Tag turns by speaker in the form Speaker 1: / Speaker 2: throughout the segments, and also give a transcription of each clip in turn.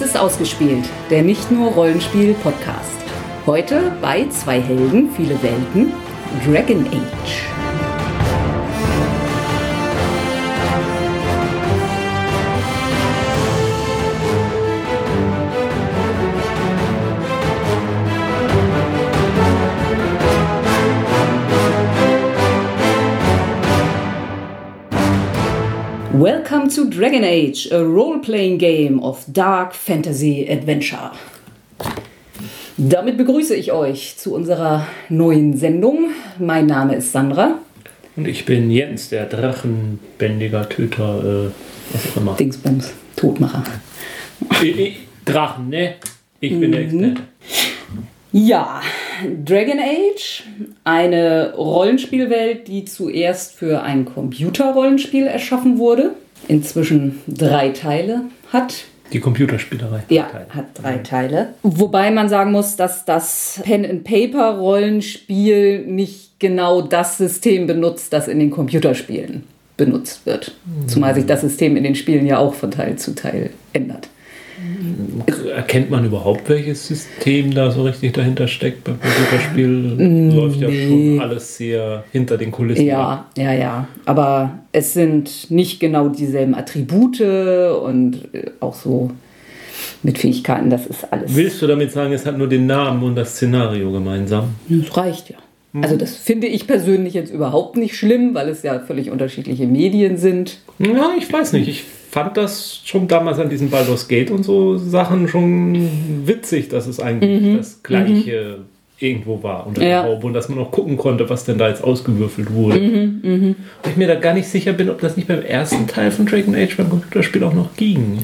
Speaker 1: Dies ist ausgespielt, der nicht nur Rollenspiel-Podcast. Heute bei zwei Helden, viele Welten, Dragon Age. Welcome to Dragon Age, a role-playing game of dark fantasy adventure. Damit begrüße ich euch zu unserer neuen Sendung. Mein Name ist Sandra.
Speaker 2: Und ich bin Jens, der Drachenbändiger, Töter, äh, was auch immer.
Speaker 1: Dingsbums, Todmacher.
Speaker 2: Ich, ich, Drachen, ne? Ich bin der Experte.
Speaker 1: Ja, Dragon Age, eine Rollenspielwelt, die zuerst für ein Computerrollenspiel erschaffen wurde, inzwischen drei Teile hat.
Speaker 2: Die Computerspielerei.
Speaker 1: Ja, hat drei Teile. Wobei man sagen muss, dass das Pen-and-Paper-Rollenspiel nicht genau das System benutzt, das in den Computerspielen benutzt wird. Zumal sich das System in den Spielen ja auch von Teil zu Teil ändert.
Speaker 2: Erkennt man überhaupt, welches System da so richtig dahinter steckt? Beim Computerspiel läuft ja schon alles sehr hinter den Kulissen.
Speaker 1: Ja, ja, ja. Aber es sind nicht genau dieselben Attribute und äh, auch so mit Fähigkeiten, das ist alles.
Speaker 2: Willst du damit sagen, es hat nur den Namen und das Szenario gemeinsam?
Speaker 1: Das reicht ja. Also das finde ich persönlich jetzt überhaupt nicht schlimm, weil es ja völlig unterschiedliche Medien sind.
Speaker 2: Ja, ich weiß nicht. Ich fand das schon damals an diesen Baldur's Gate und so Sachen schon witzig, dass es eigentlich das Gleiche irgendwo war unter
Speaker 1: Ja.
Speaker 2: der Haube und dass man auch gucken konnte, was denn da jetzt ausgewürfelt wurde. Und ich mir da gar nicht sicher bin, ob das nicht beim ersten Teil von Dragon Age beim Computerspiel auch noch ging.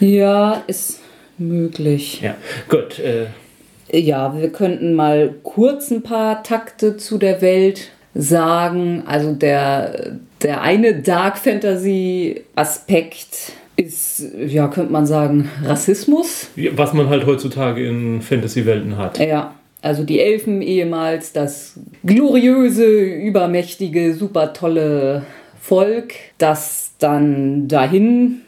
Speaker 1: Ja, ist möglich.
Speaker 2: Ja, gut. Äh,
Speaker 1: Ja, wir könnten mal kurz ein paar Takte zu der Welt sagen. Also der, der eine Dark Fantasy Aspekt ist, ja, könnte man sagen, Rassismus.
Speaker 2: was man halt heutzutage in Fantasy-Welten hat.
Speaker 1: Ja, also die Elfen ehemals das gloriöse, übermächtige, super tolle Volk, das dann dahin,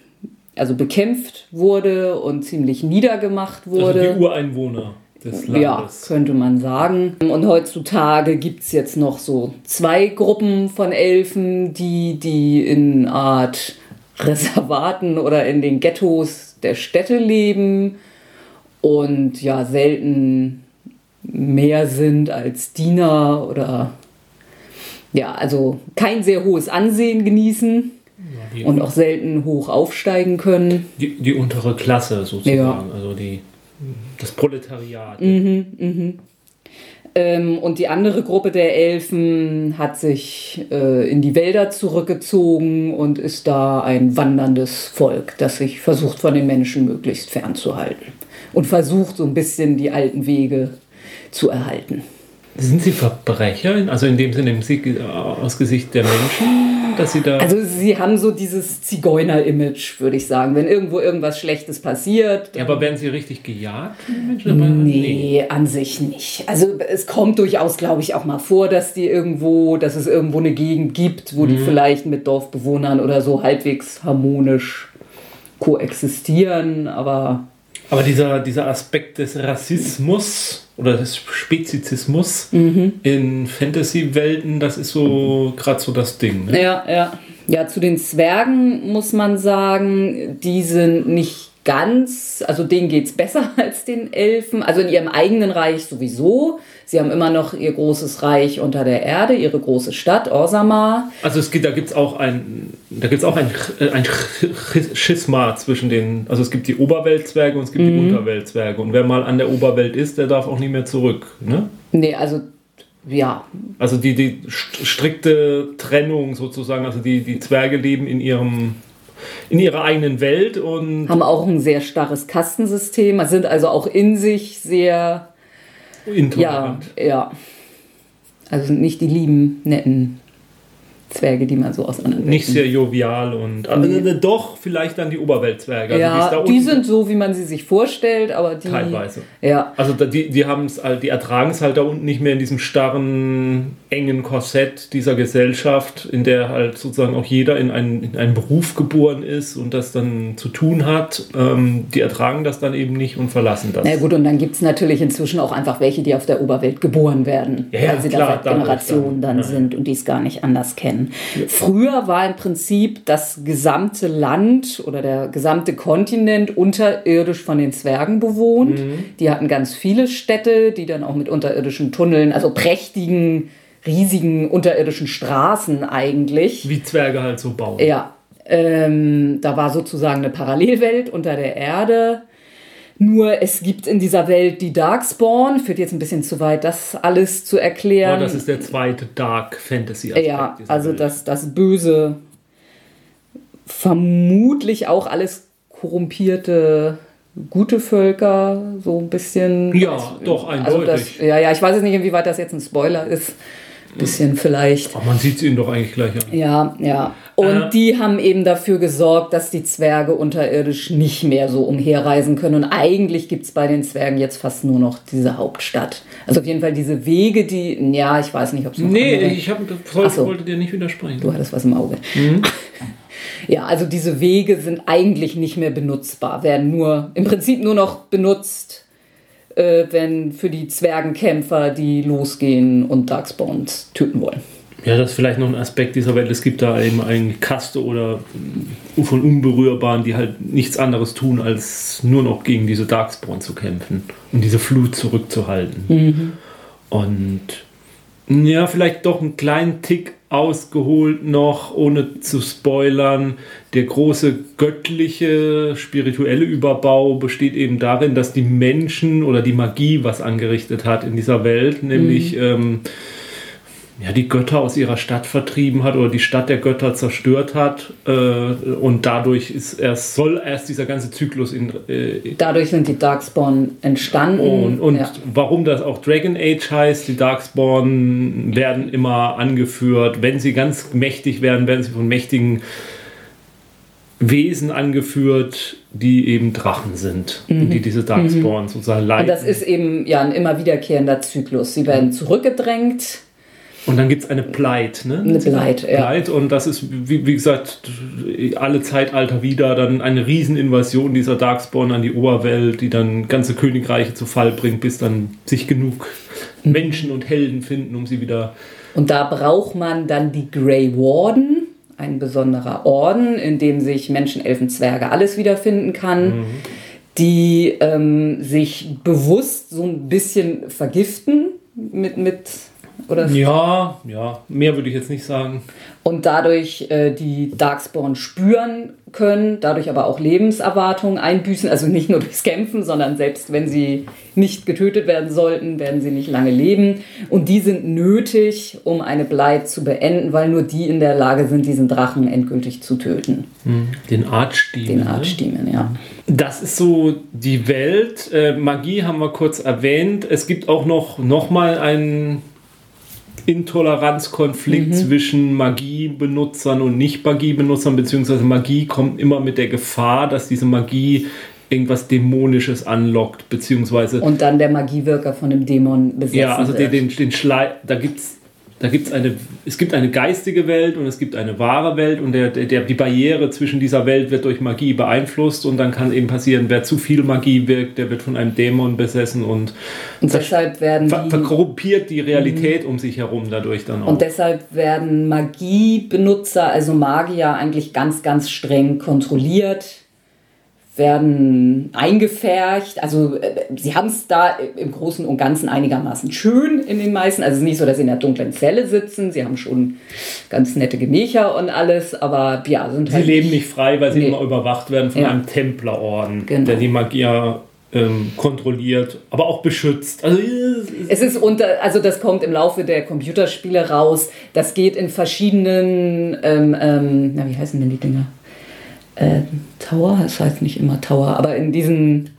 Speaker 1: also bekämpft wurde und ziemlich niedergemacht wurde.
Speaker 2: Also die Ureinwohner des
Speaker 1: Ja,
Speaker 2: Landes.
Speaker 1: könnte man sagen. Und heutzutage gibt es jetzt noch so zwei Gruppen von Elfen, die, die in Art Reservaten oder in den Ghettos der Städte leben und ja selten mehr sind als Diener oder ja, also kein sehr hohes Ansehen genießen
Speaker 2: die,
Speaker 1: und auch selten hoch aufsteigen können.
Speaker 2: die, die untere Klasse sozusagen.
Speaker 1: Ja.
Speaker 2: Also die, das Proletariat.
Speaker 1: Ähm, und die andere Gruppe der Elfen hat sich äh, in die Wälder zurückgezogen und ist da ein wanderndes Volk, das sich versucht von den Menschen möglichst fernzuhalten. Und versucht so ein bisschen die alten Wege zu erhalten.
Speaker 2: Sind sie Verbrecher? Also in dem Sinne im Sieg- aus Gesicht der Menschen, dass sie da.
Speaker 1: Also sie haben so dieses Zigeuner-Image, würde ich sagen. Wenn irgendwo irgendwas Schlechtes passiert,
Speaker 2: ja, aber werden sie richtig gejagt? Menschen? Aber
Speaker 1: Nee, an sich nicht. Also es kommt durchaus, glaube ich, auch mal vor, dass die irgendwo, dass es irgendwo eine Gegend gibt, wo die vielleicht mit Dorfbewohnern oder so halbwegs harmonisch koexistieren, aber
Speaker 2: Aber dieser, dieser Aspekt des Rassismus oder des Spezizismus
Speaker 1: Mhm.
Speaker 2: in Fantasy-Welten, das ist so gerade so das Ding. Ne?
Speaker 1: ja, ja. Ja, zu den Zwergen muss man sagen, die sind nicht ganz, also denen geht's besser als den Elfen, also in ihrem eigenen Reich sowieso. Sie haben immer noch ihr großes Reich unter der Erde, ihre große Stadt, Orsamar.
Speaker 2: Also es gibt, da gibt es auch ein, da gibt's auch ein, ein Sch- Schisma zwischen den, also es gibt die Oberweltzwerge und es gibt
Speaker 1: Mhm.
Speaker 2: die Unterweltzwerge. Und wer mal an der Oberwelt ist, der darf auch nicht mehr zurück. Ne?
Speaker 1: Nee, also ja,
Speaker 2: Also die, die st- strikte Trennung sozusagen, also die, die Zwerge leben in ihrem in ihrer eigenen Welt und
Speaker 1: haben auch ein sehr starres Kastensystem, sind also auch in sich sehr, ja,
Speaker 2: intolerant.
Speaker 1: ja. Also sind nicht die lieben, netten Zwerge, die man so aus anderen
Speaker 2: Nicht sehr jovial und also, doch vielleicht dann die Oberweltzwerge. Also
Speaker 1: Ja,
Speaker 2: da
Speaker 1: die
Speaker 2: unten
Speaker 1: sind so, wie man sie sich vorstellt, aber die.
Speaker 2: teilweise.
Speaker 1: Ja,
Speaker 2: Also die, die haben es halt, die ertragen es halt da unten nicht mehr in diesem starren engen Korsett dieser Gesellschaft, in der halt sozusagen auch jeder in einen, in einen Beruf geboren ist und das dann zu tun hat, ähm, die ertragen das dann eben nicht und verlassen das.
Speaker 1: Na gut, und dann gibt es natürlich inzwischen auch einfach welche, die auf der Oberwelt geboren werden,
Speaker 2: Ja,
Speaker 1: weil sie
Speaker 2: klar,
Speaker 1: da seit Generationen
Speaker 2: dann,
Speaker 1: dann,
Speaker 2: ja.
Speaker 1: sind und die es gar nicht anders kennen. Früher war im Prinzip das gesamte Land oder der gesamte Kontinent unterirdisch von den Zwergen bewohnt.
Speaker 2: Mhm.
Speaker 1: Die hatten ganz viele Städte, die dann auch mit unterirdischen Tunneln, also prächtigen, riesigen unterirdischen Straßen eigentlich.
Speaker 2: Wie Zwerge halt so bauen.
Speaker 1: Ja, ähm, da war sozusagen eine Parallelwelt unter der Erde. Nur es gibt in dieser Welt die Darkspawn. Führt jetzt ein bisschen zu weit, das alles zu erklären.
Speaker 2: Oh, das ist der zweite Dark Fantasy
Speaker 1: ja, also
Speaker 2: Welt.
Speaker 1: das, das Böse, vermutlich auch alles korrumpierte gute Völker, so ein bisschen.
Speaker 2: Ja, doch,
Speaker 1: Also das,
Speaker 2: eindeutig.
Speaker 1: ja, ja, ich weiß jetzt nicht, inwieweit das jetzt ein Spoiler ist. Bisschen vielleicht.
Speaker 2: Ach, man sieht es ihnen doch eigentlich gleich an.
Speaker 1: Ja, ja. Und
Speaker 2: Äh.
Speaker 1: die haben eben dafür gesorgt, dass die Zwerge unterirdisch nicht mehr so umherreisen können. Und eigentlich gibt es bei den Zwergen jetzt fast nur noch diese Hauptstadt. Also auf jeden Fall diese Wege, die, ja, ich weiß nicht, ob es noch
Speaker 2: Nee,
Speaker 1: andere-
Speaker 2: ich hab,
Speaker 1: Ach so.
Speaker 2: wollte dir nicht widersprechen.
Speaker 1: Du hattest was im Auge. Ja, also diese Wege sind eigentlich nicht mehr benutzbar, werden nur im Prinzip nur noch benutzt, äh, wenn für die Zwergenkämpfer, die losgehen und Darkspawns töten wollen.
Speaker 2: Ja, das ist vielleicht noch ein Aspekt dieser Welt. Es gibt da eben eine Kaste oder von Unberührbaren, die halt nichts anderes tun, als nur noch gegen diese Darkspawn zu kämpfen und diese Flut zurückzuhalten. Und ja, vielleicht doch einen kleinen Tick ausgeholt noch, ohne zu spoilern. Der große göttliche, spirituelle Überbau besteht eben darin, dass die Menschen oder die Magie was angerichtet hat in dieser Welt, nämlich ähm, ja, die Götter aus ihrer Stadt vertrieben hat oder die Stadt der Götter zerstört hat. Äh, und dadurch ist erst, soll erst dieser ganze Zyklus in, äh,
Speaker 1: Dadurch sind die Darkspawn entstanden.
Speaker 2: und, und
Speaker 1: ja.
Speaker 2: warum das auch Dragon Age heißt, die Darkspawn werden immer angeführt. Wenn sie ganz mächtig werden, werden sie von mächtigen Wesen angeführt, die eben Drachen sind. Und die diese Darkspawn sozusagen
Speaker 1: Mhm. und
Speaker 2: leiten.
Speaker 1: das ist eben ja ein immer wiederkehrender Zyklus. Sie werden zurückgedrängt.
Speaker 2: Und dann gibt es eine Pleit, ne?
Speaker 1: Eine Pleit, ja.
Speaker 2: Pleit und das ist, wie, wie gesagt, alle Zeitalter wieder dann eine Rieseninvasion dieser Darkspawn an die Oberwelt, die dann ganze Königreiche zu Fall bringt, bis dann sich genug
Speaker 1: Mhm.
Speaker 2: Menschen und Helden finden, um sie wieder.
Speaker 1: Und da braucht man dann die Grey Warden, ein besonderer Orden, in dem sich Menschen, Elfen, Zwerge alles wiederfinden kann, die ähm, sich bewusst so ein bisschen vergiften mit, mit oder
Speaker 2: Ja, ja, mehr würde ich jetzt nicht sagen.
Speaker 1: und dadurch äh, die Darkspawn spüren können, dadurch aber auch Lebenserwartungen einbüßen, also nicht nur durchs Kämpfen, sondern selbst wenn sie nicht getötet werden sollten, werden sie nicht lange leben. Und die sind nötig, um eine Bleit zu beenden, weil nur die in der Lage sind, diesen Drachen endgültig zu töten.
Speaker 2: Den Artstiemen.
Speaker 1: Den
Speaker 2: ne?
Speaker 1: Artstiemen, ja.
Speaker 2: Das ist so die Welt. Äh, Magie haben wir kurz erwähnt. Es gibt auch noch, noch mal einen Intoleranzkonflikt zwischen Magiebenutzern und Nicht-Magiebenutzern, beziehungsweise Magie kommt immer mit der Gefahr, dass diese Magie irgendwas Dämonisches anlockt, beziehungsweise
Speaker 1: Und dann der Magiewirker von dem Dämon besessen
Speaker 2: ja, also den,
Speaker 1: wird.
Speaker 2: den, den Schlei, da gibt's da gibt's eine, es gibt eine geistige Welt und es gibt eine wahre Welt und der, der, die Barriere zwischen dieser Welt wird durch Magie beeinflusst und dann kann eben passieren, wer zu viel Magie wirkt, der wird von einem Dämon besessen und
Speaker 1: und deshalb werden
Speaker 2: ver
Speaker 1: die
Speaker 2: verkorrumpiert die Realität um sich herum dadurch dann auch.
Speaker 1: Und deshalb werden Magiebenutzer, also Magier, eigentlich ganz, ganz streng kontrolliert, werden eingefärcht. Also äh, sie haben es da im Großen und Ganzen einigermaßen schön in den meisten. Also es ist nicht so, dass sie in der dunklen Zelle sitzen. Sie haben schon ganz nette Gemächer und alles, aber ja, sind
Speaker 2: Sie
Speaker 1: halt
Speaker 2: leben nicht frei, weil sie
Speaker 1: Nee.
Speaker 2: immer überwacht werden von
Speaker 1: Ja.
Speaker 2: einem Templerorden,
Speaker 1: Genau.
Speaker 2: der die Magier ähm, kontrolliert, aber auch beschützt. Also
Speaker 1: Es ist unter, also das kommt im Laufe der Computerspiele raus. Das geht in verschiedenen, ähm, ähm, na, wie heißen denn die Dinger? Äh, Tower, das heißt nicht immer Tower, aber in diesen,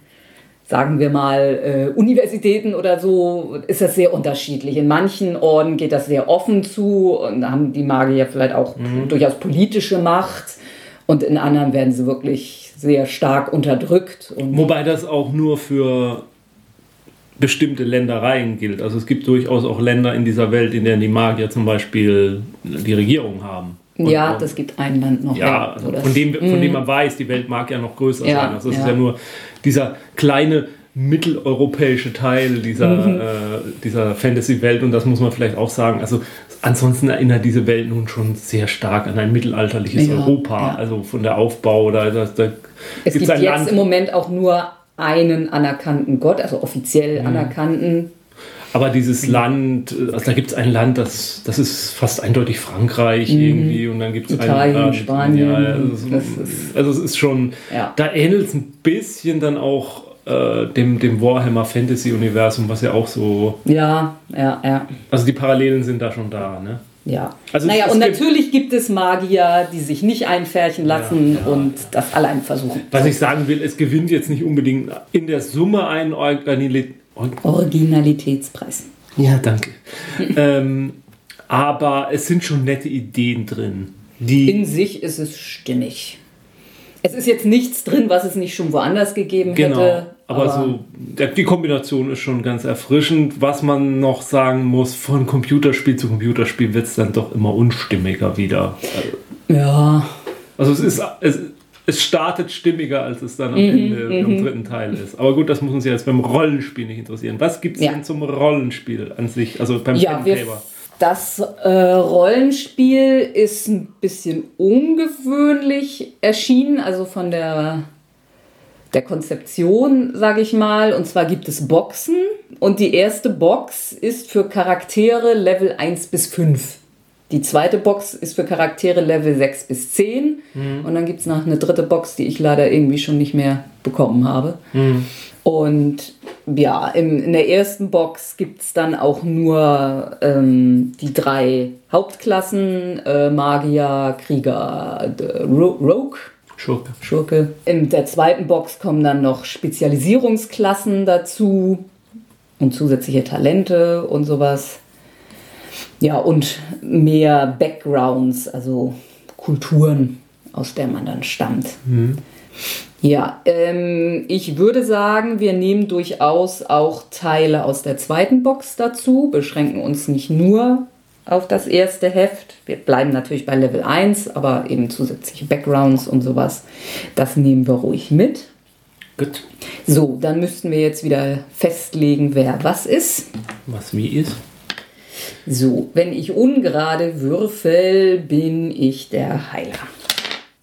Speaker 1: sagen wir mal, äh, Universitäten oder so ist das sehr unterschiedlich. In manchen Orden geht das sehr offen zu und haben die Magier vielleicht auch durchaus politische Macht und in anderen werden sie wirklich sehr stark unterdrückt. Und
Speaker 2: Wobei das auch nur für bestimmte Ländereien gilt. Also es gibt durchaus auch Länder in dieser Welt, in denen die Magier zum Beispiel die Regierung haben.
Speaker 1: Und, ja, das gibt ein Land noch.
Speaker 2: Ja, also von, dem, von dem mhm. man weiß, die Welt mag ja noch größer ja, sein. Also es ja. ist ja nur dieser kleine mitteleuropäische Teil dieser, mhm. äh, dieser Fantasy-Welt und das muss man vielleicht auch sagen. Also ansonsten erinnert diese Welt nun schon sehr stark an ein mittelalterliches ja, Europa, also von der Aufbau oder da, da
Speaker 1: es gibt jetzt Land. im Moment auch nur einen anerkannten Gott, also offiziell mhm. anerkannten.
Speaker 2: Aber dieses mhm. Land, also da gibt es ein Land, das, das ist fast eindeutig Frankreich mhm. irgendwie und dann gibt es
Speaker 1: ein Land, Spanien. Ja,
Speaker 2: also, also, es ist schon, ja. da ähnelt es ein bisschen dann auch äh, dem, dem Warhammer Fantasy Universum, was ja auch so.
Speaker 1: Ja, ja, ja.
Speaker 2: Also die Parallelen sind da schon da, ne?
Speaker 1: Ja. Also naja, und natürlich gibt es Magier, die sich nicht einfärchen lassen ja, ja, und ja. das allein versuchen.
Speaker 2: Was ich sagen will, es gewinnt jetzt nicht unbedingt in der Summe einen Organil
Speaker 1: Originalitätspreis.
Speaker 2: Ja, danke. ähm, aber es sind schon nette Ideen drin. Die
Speaker 1: in sich ist es stimmig. Es ist jetzt nichts drin, was es nicht schon woanders gegeben genau. hätte.
Speaker 2: Aber, so, die Kombination ist schon ganz erfrischend. Was man noch sagen muss, von Computerspiel zu Computerspiel wird es dann doch immer unstimmiger wieder.
Speaker 1: Ja.
Speaker 2: Also es ist, es, es startet stimmiger, als es dann am mhm, Ende im mhm. dritten Teil ist. Aber gut, das muss uns jetzt beim Rollenspiel nicht interessieren. Was gibt es ja. denn zum Rollenspiel an sich, also beim
Speaker 1: ja, Pen das äh, Rollenspiel ist ein bisschen ungewöhnlich erschienen, also von der der Konzeption, sage ich mal. Und zwar gibt es Boxen und die erste Box ist für Charaktere Level 1 bis 5. Die zweite Box ist für Charaktere Level 6 bis 10. Mhm. Und dann gibt es noch eine dritte Box, die ich leider irgendwie schon nicht mehr bekommen habe. Mhm. Und ja, in, in der ersten Box gibt es dann auch nur ähm, die drei Hauptklassen: äh, Magier, Krieger, Rogue
Speaker 2: Schurke.
Speaker 1: Schurke. In der zweiten Box kommen dann noch Spezialisierungsklassen dazu und zusätzliche Talente und sowas. Ja, und mehr Backgrounds, also Kulturen, aus der man dann stammt. Mhm. Ja, ähm, ich würde sagen, wir nehmen durchaus auch Teile aus der zweiten Box dazu, beschränken uns nicht nur auf das erste Heft. Wir bleiben natürlich bei Level 1, aber eben zusätzliche Backgrounds und sowas. Das nehmen wir ruhig mit.
Speaker 2: Gut.
Speaker 1: So, dann müssten wir jetzt wieder festlegen, wer was ist.
Speaker 2: Was wie ist.
Speaker 1: So, wenn ich ungerade würfel, bin ich der Heiler.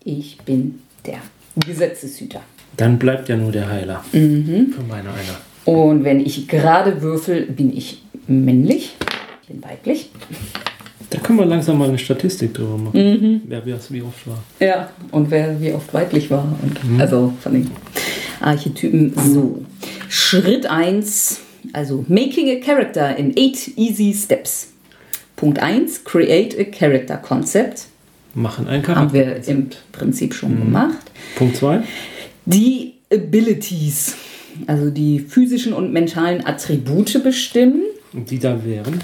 Speaker 1: Ich bin der Gesetzeshüter.
Speaker 2: Dann bleibt ja nur der Heiler. Mhm. Für meine einer.
Speaker 1: Und wenn ich gerade würfel, bin ich männlich bin weiblich.
Speaker 2: Da können wir langsam mal eine Statistik drüber machen, mhm. wer wie oft war.
Speaker 1: Ja, und wer wie oft weiblich war. Und mhm. Also von den Archetypen so. Schritt 1, also Making a Character in 8 Easy Steps. Punkt 1, Create a Character Concept.
Speaker 2: Machen ein Charakter.
Speaker 1: Haben wir im Prinzip schon mhm. gemacht.
Speaker 2: Punkt 2.
Speaker 1: Die Abilities, also die physischen und mentalen Attribute bestimmen.
Speaker 2: Und die da wären?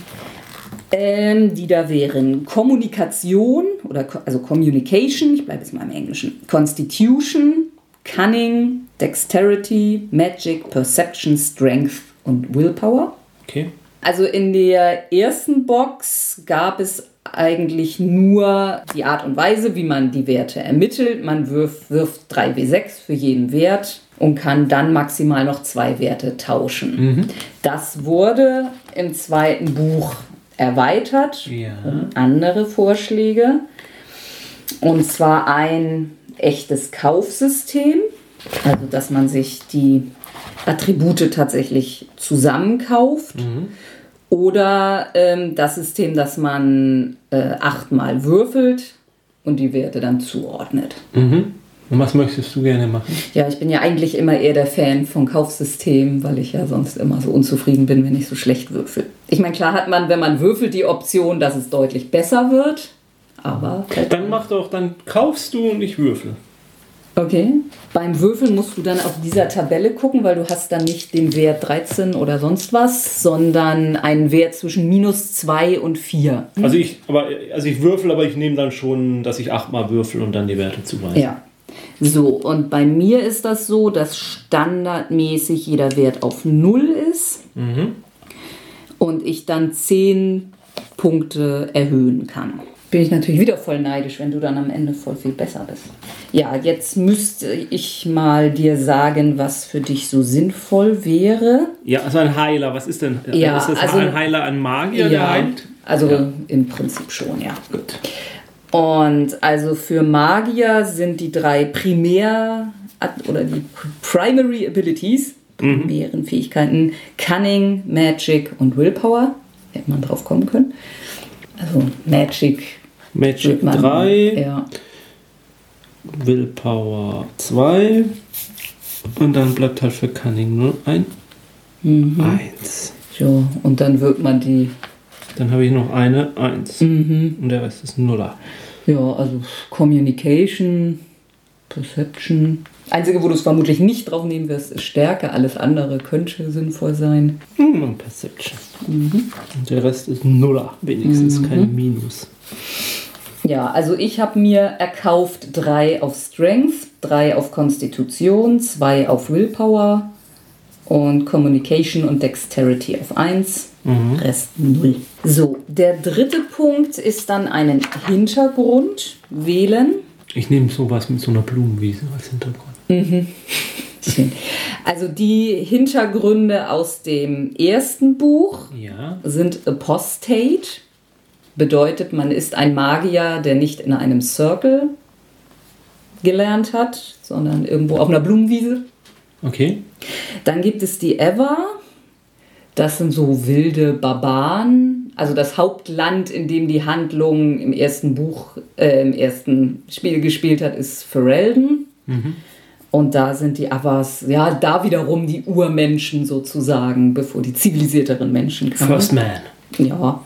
Speaker 1: ähm, die da wären Kommunikation oder also Communication, ich bleibe jetzt mal im Englischen, Constitution, Cunning, Dexterity, Magic, Perception, Strength und Willpower.
Speaker 2: Okay.
Speaker 1: Also in der ersten Box gab es eigentlich nur die Art und Weise, wie man die Werte ermittelt. Man wirft, wirft 3W6 für jeden Wert und kann dann maximal noch zwei Werte tauschen. Mhm. Das wurde im zweiten Buch erweitert ja. um andere Vorschläge. Und zwar ein echtes Kaufsystem, also dass man sich die Attribute tatsächlich zusammenkauft. Mhm. Oder ähm, das System, dass man äh, achtmal würfelt und die Werte dann zuordnet.
Speaker 2: Mhm. Und was möchtest du gerne machen?
Speaker 1: Ja, ich bin ja eigentlich immer eher der Fan von Kaufsystemen, weil ich ja sonst immer so unzufrieden bin, wenn ich so schlecht würfel. Ich meine, klar hat man, wenn man würfelt, die Option, dass es deutlich besser wird. Aber.
Speaker 2: Dann mach doch, dann kaufst du und ich würfel.
Speaker 1: Okay. Beim Würfeln musst du dann auf dieser Tabelle gucken, weil du hast dann nicht den Wert 13 oder sonst was, sondern einen Wert zwischen minus 2 und 4.
Speaker 2: Also ich, aber, also ich würfel, aber ich nehme dann schon, dass ich achtmal würfel und dann die Werte zuweise.
Speaker 1: Ja, So, und bei mir ist das so, dass standardmäßig jeder Wert auf 0 ist und ich dann 10 Punkte erhöhen kann. Bin ich natürlich wieder voll neidisch, wenn du dann am Ende voll viel besser bist. Ja, jetzt müsste ich mal dir sagen, was für dich so sinnvoll wäre.
Speaker 2: Ja, also ein Heiler, was ist denn?
Speaker 1: Ja,
Speaker 2: ist das
Speaker 1: also-
Speaker 2: ein Heiler, ein Magier, der heilt?
Speaker 1: also
Speaker 2: Ja.
Speaker 1: im Prinzip schon, ja.
Speaker 2: Gut.
Speaker 1: Und also für Magier sind die drei Primär- oder die Primary Abilities, primären Fähigkeiten, Cunning, Magic und Willpower. Hätte man drauf kommen können. Also Magic
Speaker 2: Magic
Speaker 1: wird man.
Speaker 2: 3,
Speaker 1: Ja.
Speaker 2: Willpower 2 und dann bleibt halt für Cunning nur ein
Speaker 1: Mhm.
Speaker 2: 1.
Speaker 1: So, und dann wird man die,
Speaker 2: Dann habe ich noch eine 1
Speaker 1: Mhm.
Speaker 2: und der Rest ist Nuller.
Speaker 1: ja, also Communication, Perception. Einzige, wo du es vermutlich nicht drauf nehmen wirst, ist Stärke. Alles andere könnte sinnvoll sein.
Speaker 2: Hm, und Perception. Und der Rest ist Nuller, wenigstens kein Minus.
Speaker 1: Ja, also ich habe mir erkauft drei auf Strength, drei auf Konstitution, zwei auf Willpower und Communication und Dexterity auf 1, Rest 0. So, der dritte Punkt ist dann einen Hintergrund wählen.
Speaker 2: Ich nehme sowas mit so einer Blumenwiese als Hintergrund.
Speaker 1: Schön. Also die Hintergründe aus dem ersten Buch
Speaker 2: Ja.
Speaker 1: sind Apostate. Bedeutet, man ist ein Magier, der nicht in einem Circle gelernt hat, sondern irgendwo auf einer Blumenwiese.
Speaker 2: Okay.
Speaker 1: Dann gibt es die Ever. Das sind so wilde Barbaren. Also das Hauptland, in dem die Handlung im ersten Buch, äh, im ersten Spiel gespielt hat, ist Ferelden. Und da sind die Avars, ja, da wiederum die Urmenschen sozusagen, bevor die zivilisierteren Menschen kamen.
Speaker 2: First Man.
Speaker 1: Ja.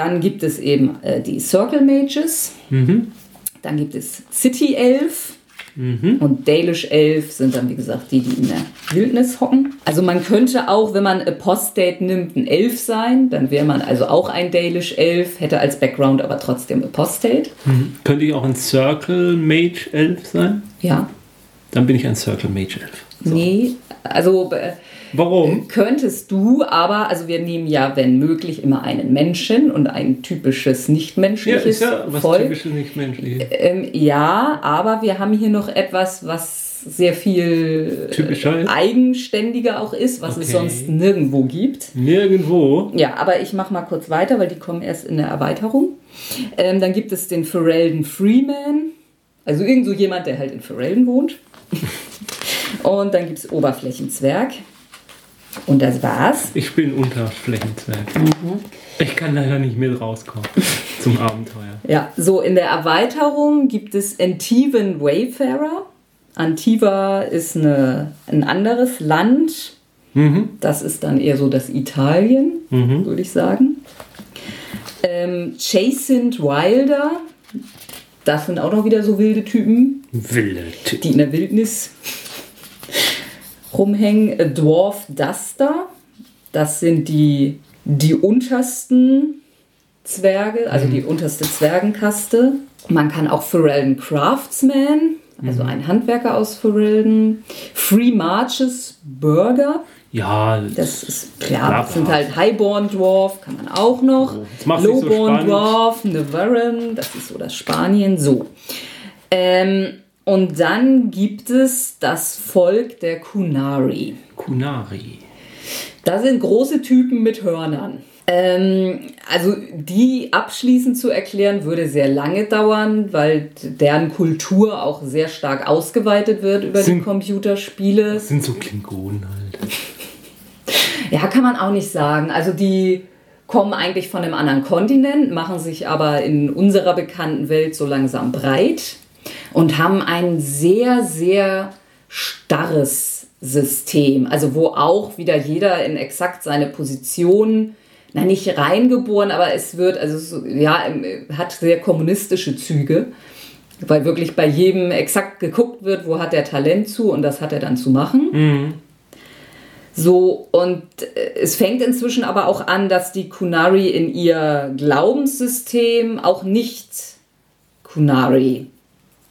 Speaker 1: Dann gibt es eben äh, die Circle Mages. Dann gibt es City Elf. Und Dalish Elf sind dann, wie gesagt, die, die in der Wildnis hocken. Also man könnte auch, wenn man Apostate nimmt, ein Elf sein. Dann wäre man also auch ein Dalish Elf, hätte als Background aber trotzdem Apostate.
Speaker 2: Könnte ich auch ein Circle Mage Elf sein?
Speaker 1: Ja.
Speaker 2: Dann bin ich ein Circle Mage Elf.
Speaker 1: Nee, also äh,
Speaker 2: Warum?
Speaker 1: könntest du, aber, also wir nehmen ja, wenn möglich, immer einen Menschen und ein typisches
Speaker 2: Ja,
Speaker 1: nicht-menschliches
Speaker 2: ist ja was
Speaker 1: Volk.
Speaker 2: typisches nicht menschliches.
Speaker 1: Ähm, ja, aber wir haben hier noch etwas, was sehr viel
Speaker 2: Typischer
Speaker 1: eigenständiger auch ist, was es
Speaker 2: Okay.
Speaker 1: sonst nirgendwo gibt.
Speaker 2: Nirgendwo.
Speaker 1: Ja, aber ich mache mal kurz weiter, weil die kommen erst in der Erweiterung. Ähm, dann gibt es den Ferelden Freeman, also irgend so jemand, der halt in Ferelden wohnt. Und dann gibt es Oberflächenzwerg. Und das war's.
Speaker 2: Ich bin Unterflächenzwerg.
Speaker 1: Mhm.
Speaker 2: Ich kann leider nicht mit rauskommen zum Abenteuer.
Speaker 1: Ja, so in der Erweiterung gibt es Antivan Wayfarer. Antiva ist eine, ein anderes Land. Das ist dann eher so das Italien, würde ich sagen. Ähm, Jacint Wilder. Das sind auch noch wieder so wilde Typen,
Speaker 2: Wilde Typ.
Speaker 1: die in der Wildnis rumhängen. Dwarf Duster. Das sind die, die untersten Zwerge, also die unterste Zwergenkaste. Man kann auch Ferelden Craftsman, also ein Handwerker aus Ferelden. Free Marches Burger.
Speaker 2: Ja,
Speaker 1: Das ist klar, das sind halt Highborn Dwarf, kann man auch noch.
Speaker 2: so
Speaker 1: Lowborn
Speaker 2: spannend.
Speaker 1: Dwarf, Nevarren, das ist so das Spanien, so. Ähm, und dann gibt es das Volk der Kunari.
Speaker 2: Kunari.
Speaker 1: Da sind große Typen mit Hörnern. Ähm, also die abschließend zu erklären, würde sehr lange dauern, weil deren Kultur auch sehr stark ausgeweitet wird über die
Speaker 2: Sind-
Speaker 1: Computerspiele.
Speaker 2: Das sind so Klingonen halt.
Speaker 1: Ja, kann man auch nicht sagen. Also die kommen eigentlich von einem anderen Kontinent, machen sich aber in unserer bekannten Welt so langsam breit und haben ein sehr, sehr starres System. Also wo auch wieder jeder in exakt seine Position, na nicht reingeboren, aber es wird, also so, ja, hat sehr kommunistische Züge. Weil wirklich bei jedem exakt geguckt wird, wo hat der Talent zu und das hat er dann zu machen. So, und äh, es fängt inzwischen aber auch an, dass die Kunari in ihr Glaubenssystem auch nicht Kunari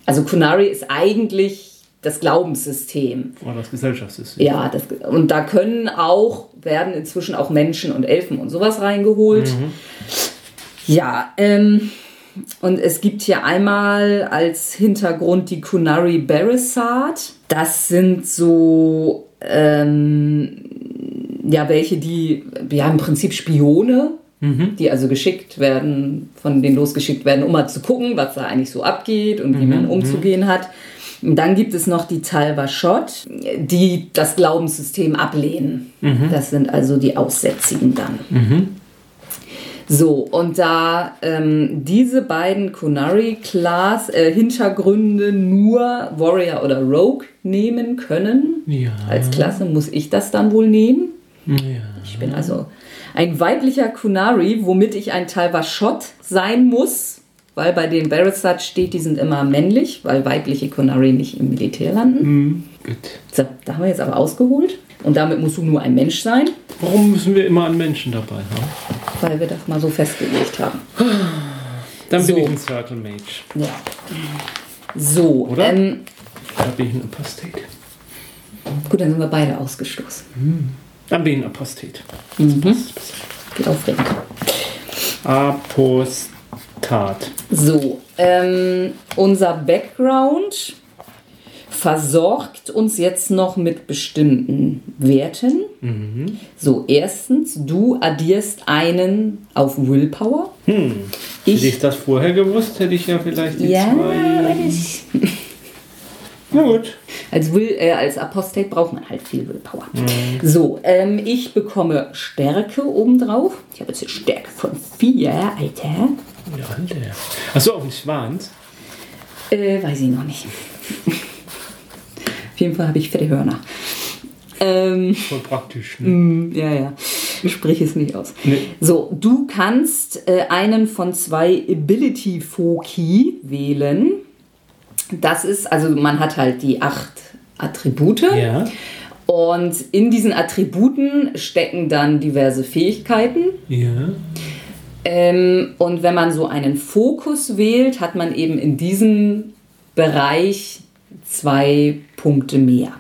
Speaker 1: Also Kunari ist eigentlich das Glaubenssystem.
Speaker 2: Oder das Gesellschaftssystem.
Speaker 1: Ja, das, und da können auch, werden inzwischen auch Menschen und Elfen und sowas reingeholt. Ja, ähm, und es gibt hier einmal als Hintergrund die Kunari Barisat. Das sind so, ähm, ja, welche, die, ja, im Prinzip Spione, die also geschickt werden, von denen losgeschickt werden, um mal zu gucken, was da eigentlich so abgeht und wie man umzugehen hat. Und dann gibt es noch die Talvashot, die das Glaubenssystem ablehnen. Das sind also die Aussätzigen dann. So, und da ähm, diese beiden Kunari-Class-Hintergründe nur Warrior oder Rogue nehmen können,
Speaker 2: Ja.
Speaker 1: als Klasse muss ich das dann wohl nehmen.
Speaker 2: ja.
Speaker 1: Ich bin also ein weiblicher Kunari, womit ich ein Talvashot sein muss, weil bei den Barisat steht, die sind immer männlich, weil weibliche Kunari nicht im Militär landen.
Speaker 2: Gut.
Speaker 1: So, da haben wir jetzt aber ausgeholt. Und damit musst du nur ein Mensch sein,
Speaker 2: Warum müssen wir immer einen Menschen dabei haben?
Speaker 1: weil wir das mal so festgelegt haben.
Speaker 2: Dann
Speaker 1: So.
Speaker 2: bin ich ein Circle Mage.
Speaker 1: Ja. So,
Speaker 2: Oder?
Speaker 1: Ähm,
Speaker 2: Da bin ich ein Apostate.
Speaker 1: gut, dann sind wir beide ausgestoßen.
Speaker 2: Dann bin ich ein Apostate.
Speaker 1: Geht aufregend.
Speaker 2: Apostat.
Speaker 1: So, ähm, unser Background versorgt uns jetzt noch mit bestimmten Werten. So, erstens, du addierst einen auf Willpower.
Speaker 2: Hm. Hätte
Speaker 1: Ich,
Speaker 2: ich das vorher gewusst, hätte ich ja vielleicht die
Speaker 1: ja,
Speaker 2: zwei. Na gut.
Speaker 1: als, Will, äh, als Apostate braucht man halt viel Willpower. So, ähm, ich bekomme Stärke obendrauf. Ich habe jetzt eine Stärke von 4, Alter.
Speaker 2: Ja, Alter. Achso, auf den Schwanz.
Speaker 1: Äh, weiß ich noch nicht. Auf jeden Fall habe ich fette Hörner. Ähm,
Speaker 2: Voll praktisch. Ne?
Speaker 1: mm, ja, ja. Sprich es nicht aus.
Speaker 2: Nee.
Speaker 1: So, du kannst äh, einen von zwei Ability Foci wählen. Das ist, also man hat halt die acht Attribute.
Speaker 2: Ja.
Speaker 1: Und in diesen Attributen stecken dann diverse Fähigkeiten.
Speaker 2: Ja.
Speaker 1: Ähm, und wenn man so einen Fokus wählt, hat man eben in diesem Bereich zwei Punkte mehr,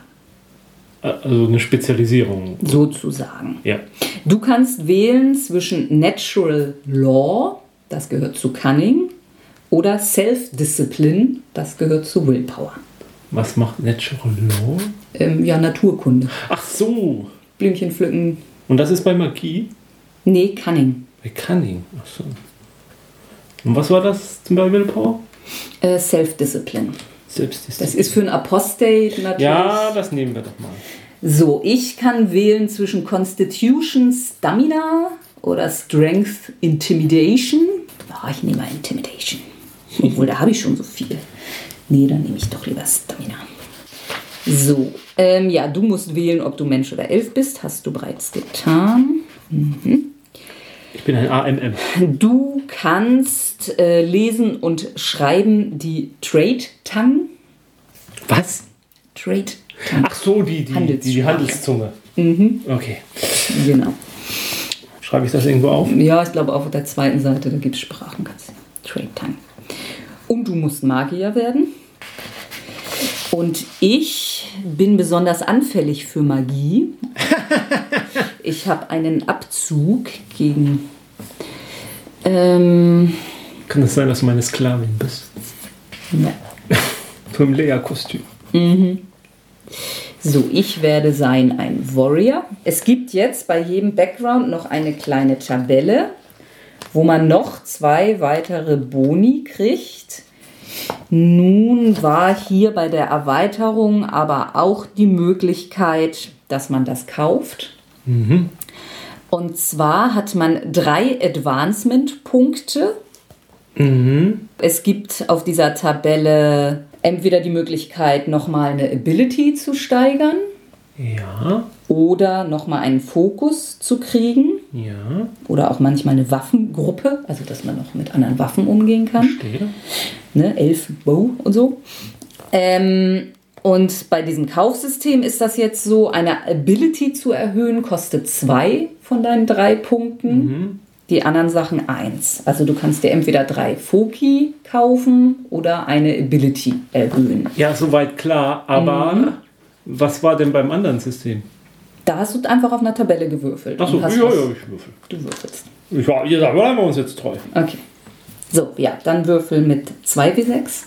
Speaker 2: Also eine Spezialisierung.
Speaker 1: sozusagen.
Speaker 2: Ja.
Speaker 1: Du kannst wählen zwischen Natural Law, das gehört zu Cunning, oder Self-Discipline, das gehört zu Willpower.
Speaker 2: Was macht Natural Law?
Speaker 1: Ähm, ja, Naturkunde.
Speaker 2: Ach so.
Speaker 1: Blümchen pflücken.
Speaker 2: Und das ist bei Magie?
Speaker 1: Nee, Cunning.
Speaker 2: Bei Cunning. Ach so. Und was war das zum Beispiel Willpower?
Speaker 1: Äh, Self-Discipline.
Speaker 2: Selbst ist
Speaker 1: Das ist für einen Apostate natürlich.
Speaker 2: Ja, das nehmen wir doch mal.
Speaker 1: So, ich kann wählen zwischen Constitution Stamina oder Strength Intimidation. Ah, ich nehme mal Intimidation. Obwohl, da habe ich schon so viel. Nee, dann nehme ich doch lieber Stamina. So, ähm, ja, du musst wählen, ob du Mensch oder Elf bist. Hast du bereits getan.
Speaker 2: Ich bin ein AMM.
Speaker 1: Du kannst äh, lesen und schreiben die Trade Tongue.
Speaker 2: Was?
Speaker 1: Trade Tongue.
Speaker 2: Ach so, die, die, die, die. Handelszunge. Okay.
Speaker 1: Genau.
Speaker 2: Schreibe ich das irgendwo auf?
Speaker 1: Ja, ich glaube auf der zweiten Seite, da gibt es Sprachen. kannst du- Trade Tongue. Und du musst Magier werden. Und ich bin besonders anfällig für Magie. Ich habe einen Abzug gegen. Ähm,
Speaker 2: Kann es sein, dass du meine Sklavin bist?
Speaker 1: ja.
Speaker 2: So im Lea-Kostüm.
Speaker 1: So, ich werde sein ein Warrior. Es gibt jetzt bei jedem Background noch eine kleine Tabelle, wo man noch zwei weitere Boni kriegt. Nun war hier bei der Erweiterung aber auch die Möglichkeit, dass man das kauft. Und zwar hat man drei Advancement-Punkte. Es gibt auf dieser Tabelle entweder die Möglichkeit, nochmal eine Ability zu steigern
Speaker 2: Ja,
Speaker 1: oder nochmal einen Fokus zu kriegen
Speaker 2: ja,
Speaker 1: oder auch manchmal eine Waffengruppe, also dass man noch mit anderen Waffen umgehen kann.
Speaker 2: stehe.
Speaker 1: Ne, Elf, Bow und so. Ähm, und bei diesem Kaufsystem ist das jetzt so, eine Ability zu erhöhen, kostet zwei von deinen drei Punkten. die anderen Sachen 1. Also du kannst dir entweder drei Foki kaufen oder eine Ability erhöhen.
Speaker 2: Ja, soweit klar, aber
Speaker 1: Mhm.
Speaker 2: Was war denn beim anderen System?
Speaker 1: Da hast du einfach auf einer Tabelle gewürfelt.
Speaker 2: Achso, ja, ja, ich würfel.
Speaker 1: Du würfelst.
Speaker 2: Ja, ja, da bleiben wir uns jetzt treu.
Speaker 1: Okay. So, ja, dann würfel mit 2 W6.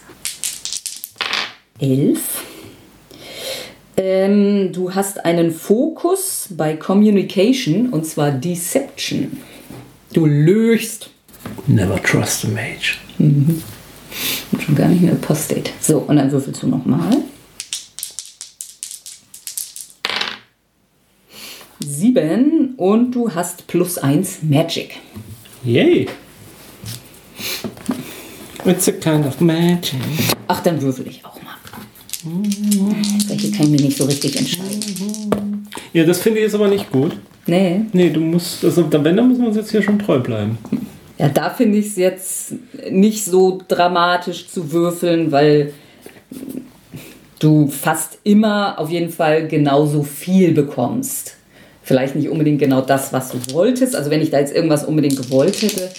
Speaker 1: 11. Ähm, du hast einen Fokus bei Communication und zwar Deception. Du löchst.
Speaker 2: Never trust a mage.
Speaker 1: Und schon gar nicht eine Apostate. So, und dann würfelst du nochmal. Sieben und du hast plus eins Magic.
Speaker 2: Yay. It's a kind of magic.
Speaker 1: Ach, dann würfel ich auch mal. Welche kann ich mir nicht so richtig entscheiden.
Speaker 2: Ja, das finde ich jetzt aber nicht gut.
Speaker 1: Nee.
Speaker 2: Nee, du musst, also, wenn, dann müssen wir uns jetzt hier schon treu bleiben.
Speaker 1: Ja, da finde ich es jetzt nicht so dramatisch zu würfeln, weil du fast immer auf jeden Fall genauso viel bekommst. Vielleicht nicht unbedingt genau das, was du wolltest. Also wenn ich da jetzt irgendwas unbedingt gewollt hätte.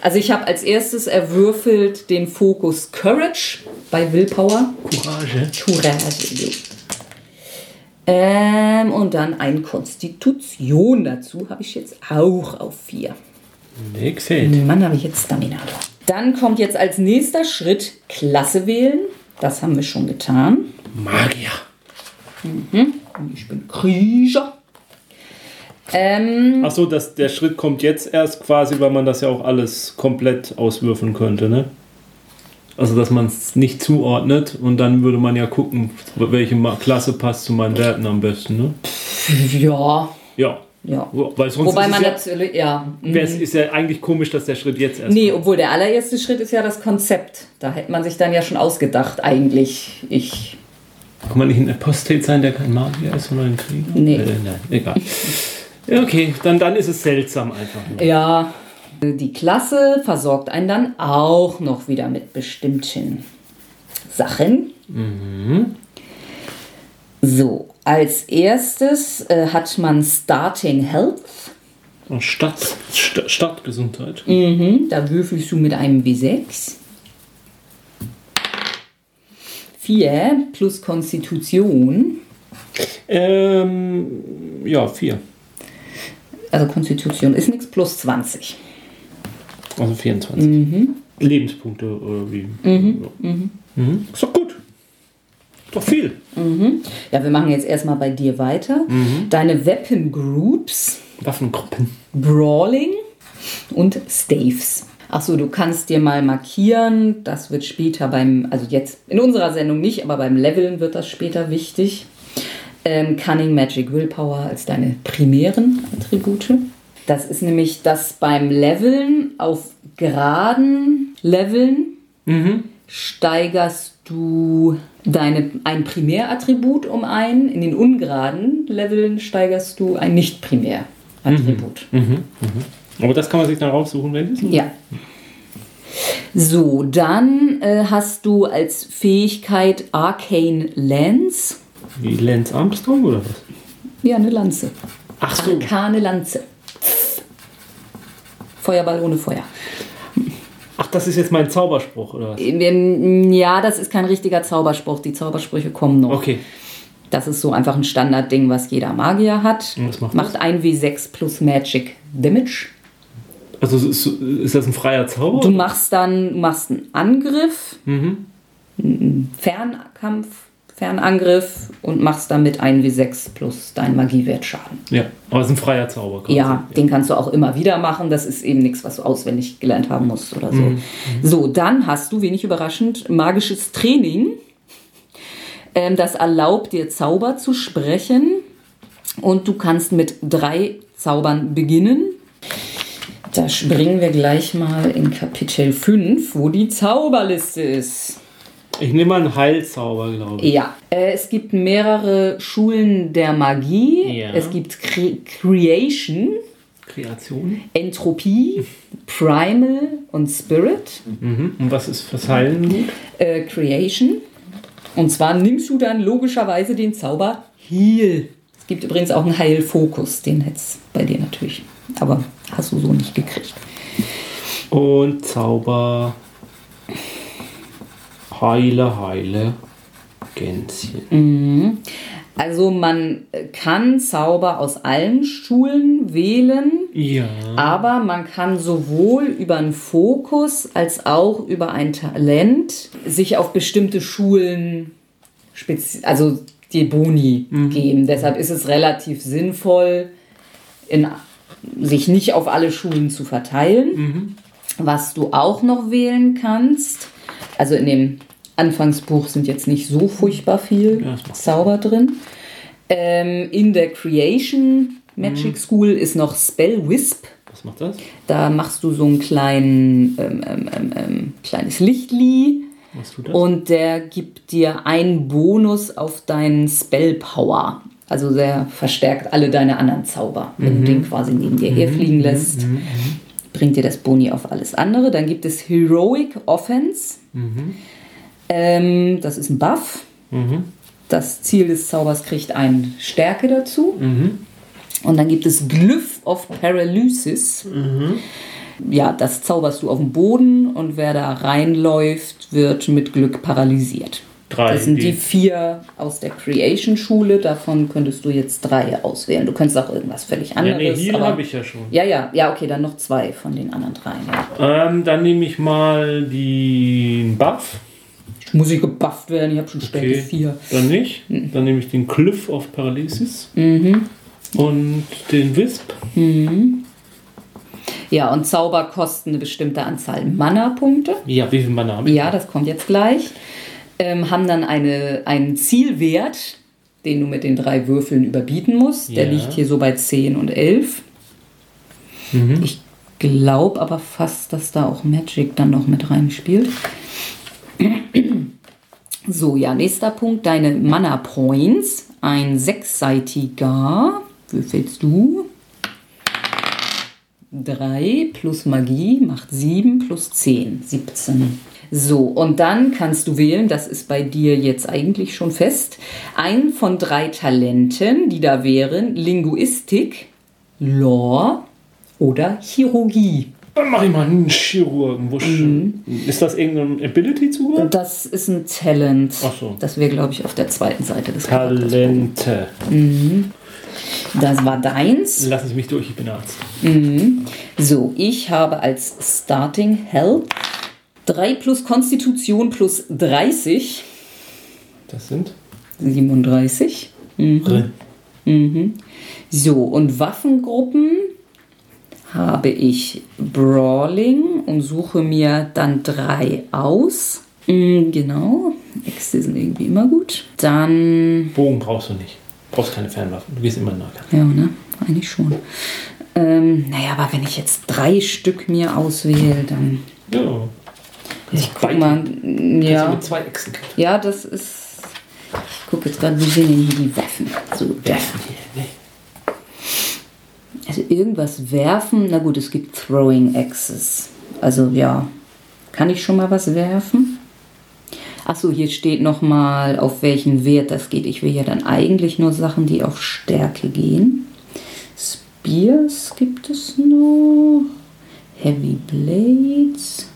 Speaker 1: Also ich habe als erstes erwürfelt den Fokus Courage bei Willpower.
Speaker 2: Courage.
Speaker 1: Courage. Ähm, und dann ein Konstitution dazu habe ich jetzt auch auf vier.
Speaker 2: Gefällt.
Speaker 1: Mann, habe ich jetzt Stamina. Dann kommt jetzt als nächster Schritt Klasse wählen. Das haben wir schon getan.
Speaker 2: Magier.
Speaker 1: Ich bin Krieger. Ähm,
Speaker 2: Achso, der Schritt kommt jetzt erst quasi, weil man das ja auch alles komplett auswürfeln könnte, ne? Also, dass man es nicht zuordnet und dann würde man ja gucken, welche Klasse passt zu meinen Werten am besten, ne?
Speaker 1: ja,
Speaker 2: Ja.
Speaker 1: ja.
Speaker 2: Weil sonst
Speaker 1: Wobei man
Speaker 2: ja,
Speaker 1: natürlich, ja. mhm.
Speaker 2: es- ist ja eigentlich komisch, dass der Schritt jetzt erst
Speaker 1: Nee,
Speaker 2: kommt.
Speaker 1: obwohl der allererste Schritt ist ja das Konzept. Da hätte man sich dann ja schon ausgedacht, eigentlich. Ich.
Speaker 2: Kann man nicht ein Apostate sein, der kein Magier ist, sondern ein Krieger?
Speaker 1: Nee.
Speaker 2: Äh, nein, egal. Okay, dann, dann ist es seltsam einfach nur.
Speaker 1: Ja. Die Klasse versorgt einen dann auch noch wieder mit bestimmten Sachen. So, als erstes äh, hat man Starting Health.
Speaker 2: Und Stadt, Sta- Stadtgesundheit.
Speaker 1: Mhm, da würfelst du mit einem W6. 4 plus Konstitution.
Speaker 2: Ähm, ja, vier.
Speaker 1: Also Konstitution ist nichts, plus 20.
Speaker 2: Also 24.
Speaker 1: Mhm.
Speaker 2: Lebenspunkte oder wie? Ja. Mhm. Ist doch gut. Ist doch viel.
Speaker 1: Ja, wir machen jetzt erstmal bei dir weiter. Deine Weapon Groups,
Speaker 2: Waffengruppen.
Speaker 1: Brawling und Staves. Achso, du kannst dir mal markieren, das wird später beim, also jetzt in unserer Sendung nicht, aber beim Leveln wird das später wichtig. Ähm, Cunning, Magic, Willpower als deine primären Attribute. Das ist nämlich das beim Leveln auf geraden Leveln steigerst du deine, ein Primärattribut um ein. In den ungeraden Leveln steigerst du ein Nicht-Primärattribut.
Speaker 2: Aber das kann man sich dann raussuchen, welches?
Speaker 1: Ja. So, dann äh, hast du als Fähigkeit Arcane Lance.
Speaker 2: Wie Lance Armstrong oder was?
Speaker 1: Ja, eine Lanze.
Speaker 2: Ach so.
Speaker 1: Arkane Lanze. Feuerball ohne Feuer.
Speaker 2: Ach, das ist jetzt mein Zauberspruch oder was?
Speaker 1: Ähm, Ja, das ist kein richtiger Zauberspruch. Die Zaubersprüche kommen noch.
Speaker 2: Okay.
Speaker 1: Das ist so einfach ein Standardding, was jeder Magier hat.
Speaker 2: Und was macht
Speaker 1: macht ein W6 plus Magic Damage.
Speaker 2: Also ist, ist das ein freier Zauber?
Speaker 1: Du machst dann machst einen Angriff,
Speaker 2: Mhm.
Speaker 1: einen Fernkampf, Fernangriff und machst damit ein W6 plus deinen Magiewertschaden.
Speaker 2: Ja, aber es ist ein freier Zauber. quasi.
Speaker 1: Ja, den kannst du auch immer wieder machen. Das ist eben nichts, was du auswendig gelernt haben musst oder so.
Speaker 2: Mhm.
Speaker 1: So, dann hast du, wenig überraschend, magisches Training. Ähm, das erlaubt dir Zauber zu sprechen. Und du kannst mit drei Zaubern beginnen. Da springen wir gleich mal in Kapitel 5, wo die Zauberliste ist.
Speaker 2: Ich nehme mal einen Heilzauber, glaube ich.
Speaker 1: Ja, äh, es gibt mehrere Schulen der Magie.
Speaker 2: Ja.
Speaker 1: Es gibt Cre Creation,
Speaker 2: Kreation.
Speaker 1: Entropie, Primal und Spirit.
Speaker 2: Mhm. Und was ist fürs Heilen gut?
Speaker 1: Äh, Creation. Und zwar nimmst du dann logischerweise den Zauber Heal. Es gibt übrigens auch einen Heilfokus, den hättest bei dir natürlich. Aber hast du so nicht gekriegt.
Speaker 2: Und Zauber. Heile, heile. Gänschen.
Speaker 1: Also man kann Zauber aus allen Schulen wählen,
Speaker 2: Ja.
Speaker 1: aber man kann sowohl über einen Fokus als auch über ein Talent sich auf bestimmte Schulen, spezi also die Boni geben. Deshalb ist es relativ sinnvoll, in, sich nicht auf alle Schulen zu verteilen. Was du auch noch wählen kannst, also in dem Anfangsbuch sind jetzt nicht so furchtbar viel
Speaker 2: Ja,
Speaker 1: Zauber drin. Ähm, in der Creation Magic School ist noch Spell Wisp.
Speaker 2: Was macht das?
Speaker 1: Da machst du so ein kleinen, ähm, ähm, ähm, ähm, kleines Lichtli
Speaker 2: Was tut das?
Speaker 1: und der gibt dir einen Bonus auf deinen Spell Power. Also der verstärkt alle deine anderen Zauber. Wenn du den quasi neben dir herfliegen lässt, bringt dir das Boni auf alles andere. Dann gibt es Heroic Offense. Ähm, das ist ein Buff. Das Ziel des Zaubers kriegt eine Stärke dazu. Und dann gibt es Glyph of Paralysis. Ja, das zauberst du auf dem Boden und wer da reinläuft, wird mit Glück paralysiert.
Speaker 2: Drei.
Speaker 1: Das sind die vier aus der Creation-Schule. Davon könntest du jetzt drei auswählen. Du könntest auch irgendwas völlig
Speaker 2: ja,
Speaker 1: anderes.
Speaker 2: nee, hier
Speaker 1: aber-
Speaker 2: habe ich ja schon.
Speaker 1: Ja, ja, ja, okay, dann noch zwei von den anderen dreien. Ja.
Speaker 2: Ähm, dann nehme ich mal den Buff.
Speaker 1: Muss ich gebufft werden? Ich habe schon Stärke
Speaker 2: Okay.
Speaker 1: 4.
Speaker 2: Dann nicht. Dann nehme ich den Cliff of Paralysis. Und den Wisp.
Speaker 1: Ja, und Zauber kosten eine bestimmte Anzahl Mana-Punkte.
Speaker 2: Ja, wie viel Mana habe ich?
Speaker 1: Ja, das kommt jetzt gleich. Ähm, haben dann eine, einen Zielwert, den du mit den drei Würfeln überbieten musst. Der
Speaker 2: Ja.
Speaker 1: liegt hier so bei 10 und 11. Ich glaube aber fast, dass da auch Magic dann noch mit reinspielt. So, ja, nächster Punkt, deine Mana Points. Ein sechsseitiger. Würfelst du? 3 plus Magie macht 7 plus 10, 17. So, und dann kannst du wählen, das ist bei dir jetzt eigentlich schon fest, ein von drei Talenten, die da wären Linguistik, Lore oder Chirurgie.
Speaker 2: Dann mache ich mal einen Chirurgen. Wusch.
Speaker 1: Mhm.
Speaker 2: Ist das irgendein Ability zugehört?
Speaker 1: Das ist ein Talent.
Speaker 2: Ach so.
Speaker 1: Das wäre, glaube ich, auf der zweiten Seite des.
Speaker 2: Talente.
Speaker 1: Das war deins.
Speaker 2: Lassen Sie mich durch, ich bin Arzt.
Speaker 1: So, ich habe als Starting Health 3 plus Konstitution plus 30,
Speaker 2: Das sind
Speaker 1: 37.
Speaker 2: drin.
Speaker 1: So, und Waffengruppen habe ich Brawling und suche mir dann drei aus. Mm, Genau, Äxte sind irgendwie immer gut. Dann,
Speaker 2: Bogen brauchst du nicht. Brauchst keine Fernwaffen. Du gehst immer in Nahkampf.
Speaker 1: ja, ne, eigentlich schon. Ähm, naja, aber wenn ich jetzt drei Stück mir auswähle, dann.
Speaker 2: Ja.
Speaker 1: Ich guck mal. Ja,
Speaker 2: mit zwei kämpfen.
Speaker 1: ja, das ist. Ich gucke jetzt gerade, wie sehen denn hier die Waffen? So, Waffen. Also irgendwas werfen, na gut, es gibt Throwing Axes. Also ja, kann ich schon mal was werfen? Achso, hier steht nochmal, auf welchen Wert das geht. Ich will ja dann eigentlich nur Sachen, die auf Stärke gehen. Spears gibt es noch. Heavy Blades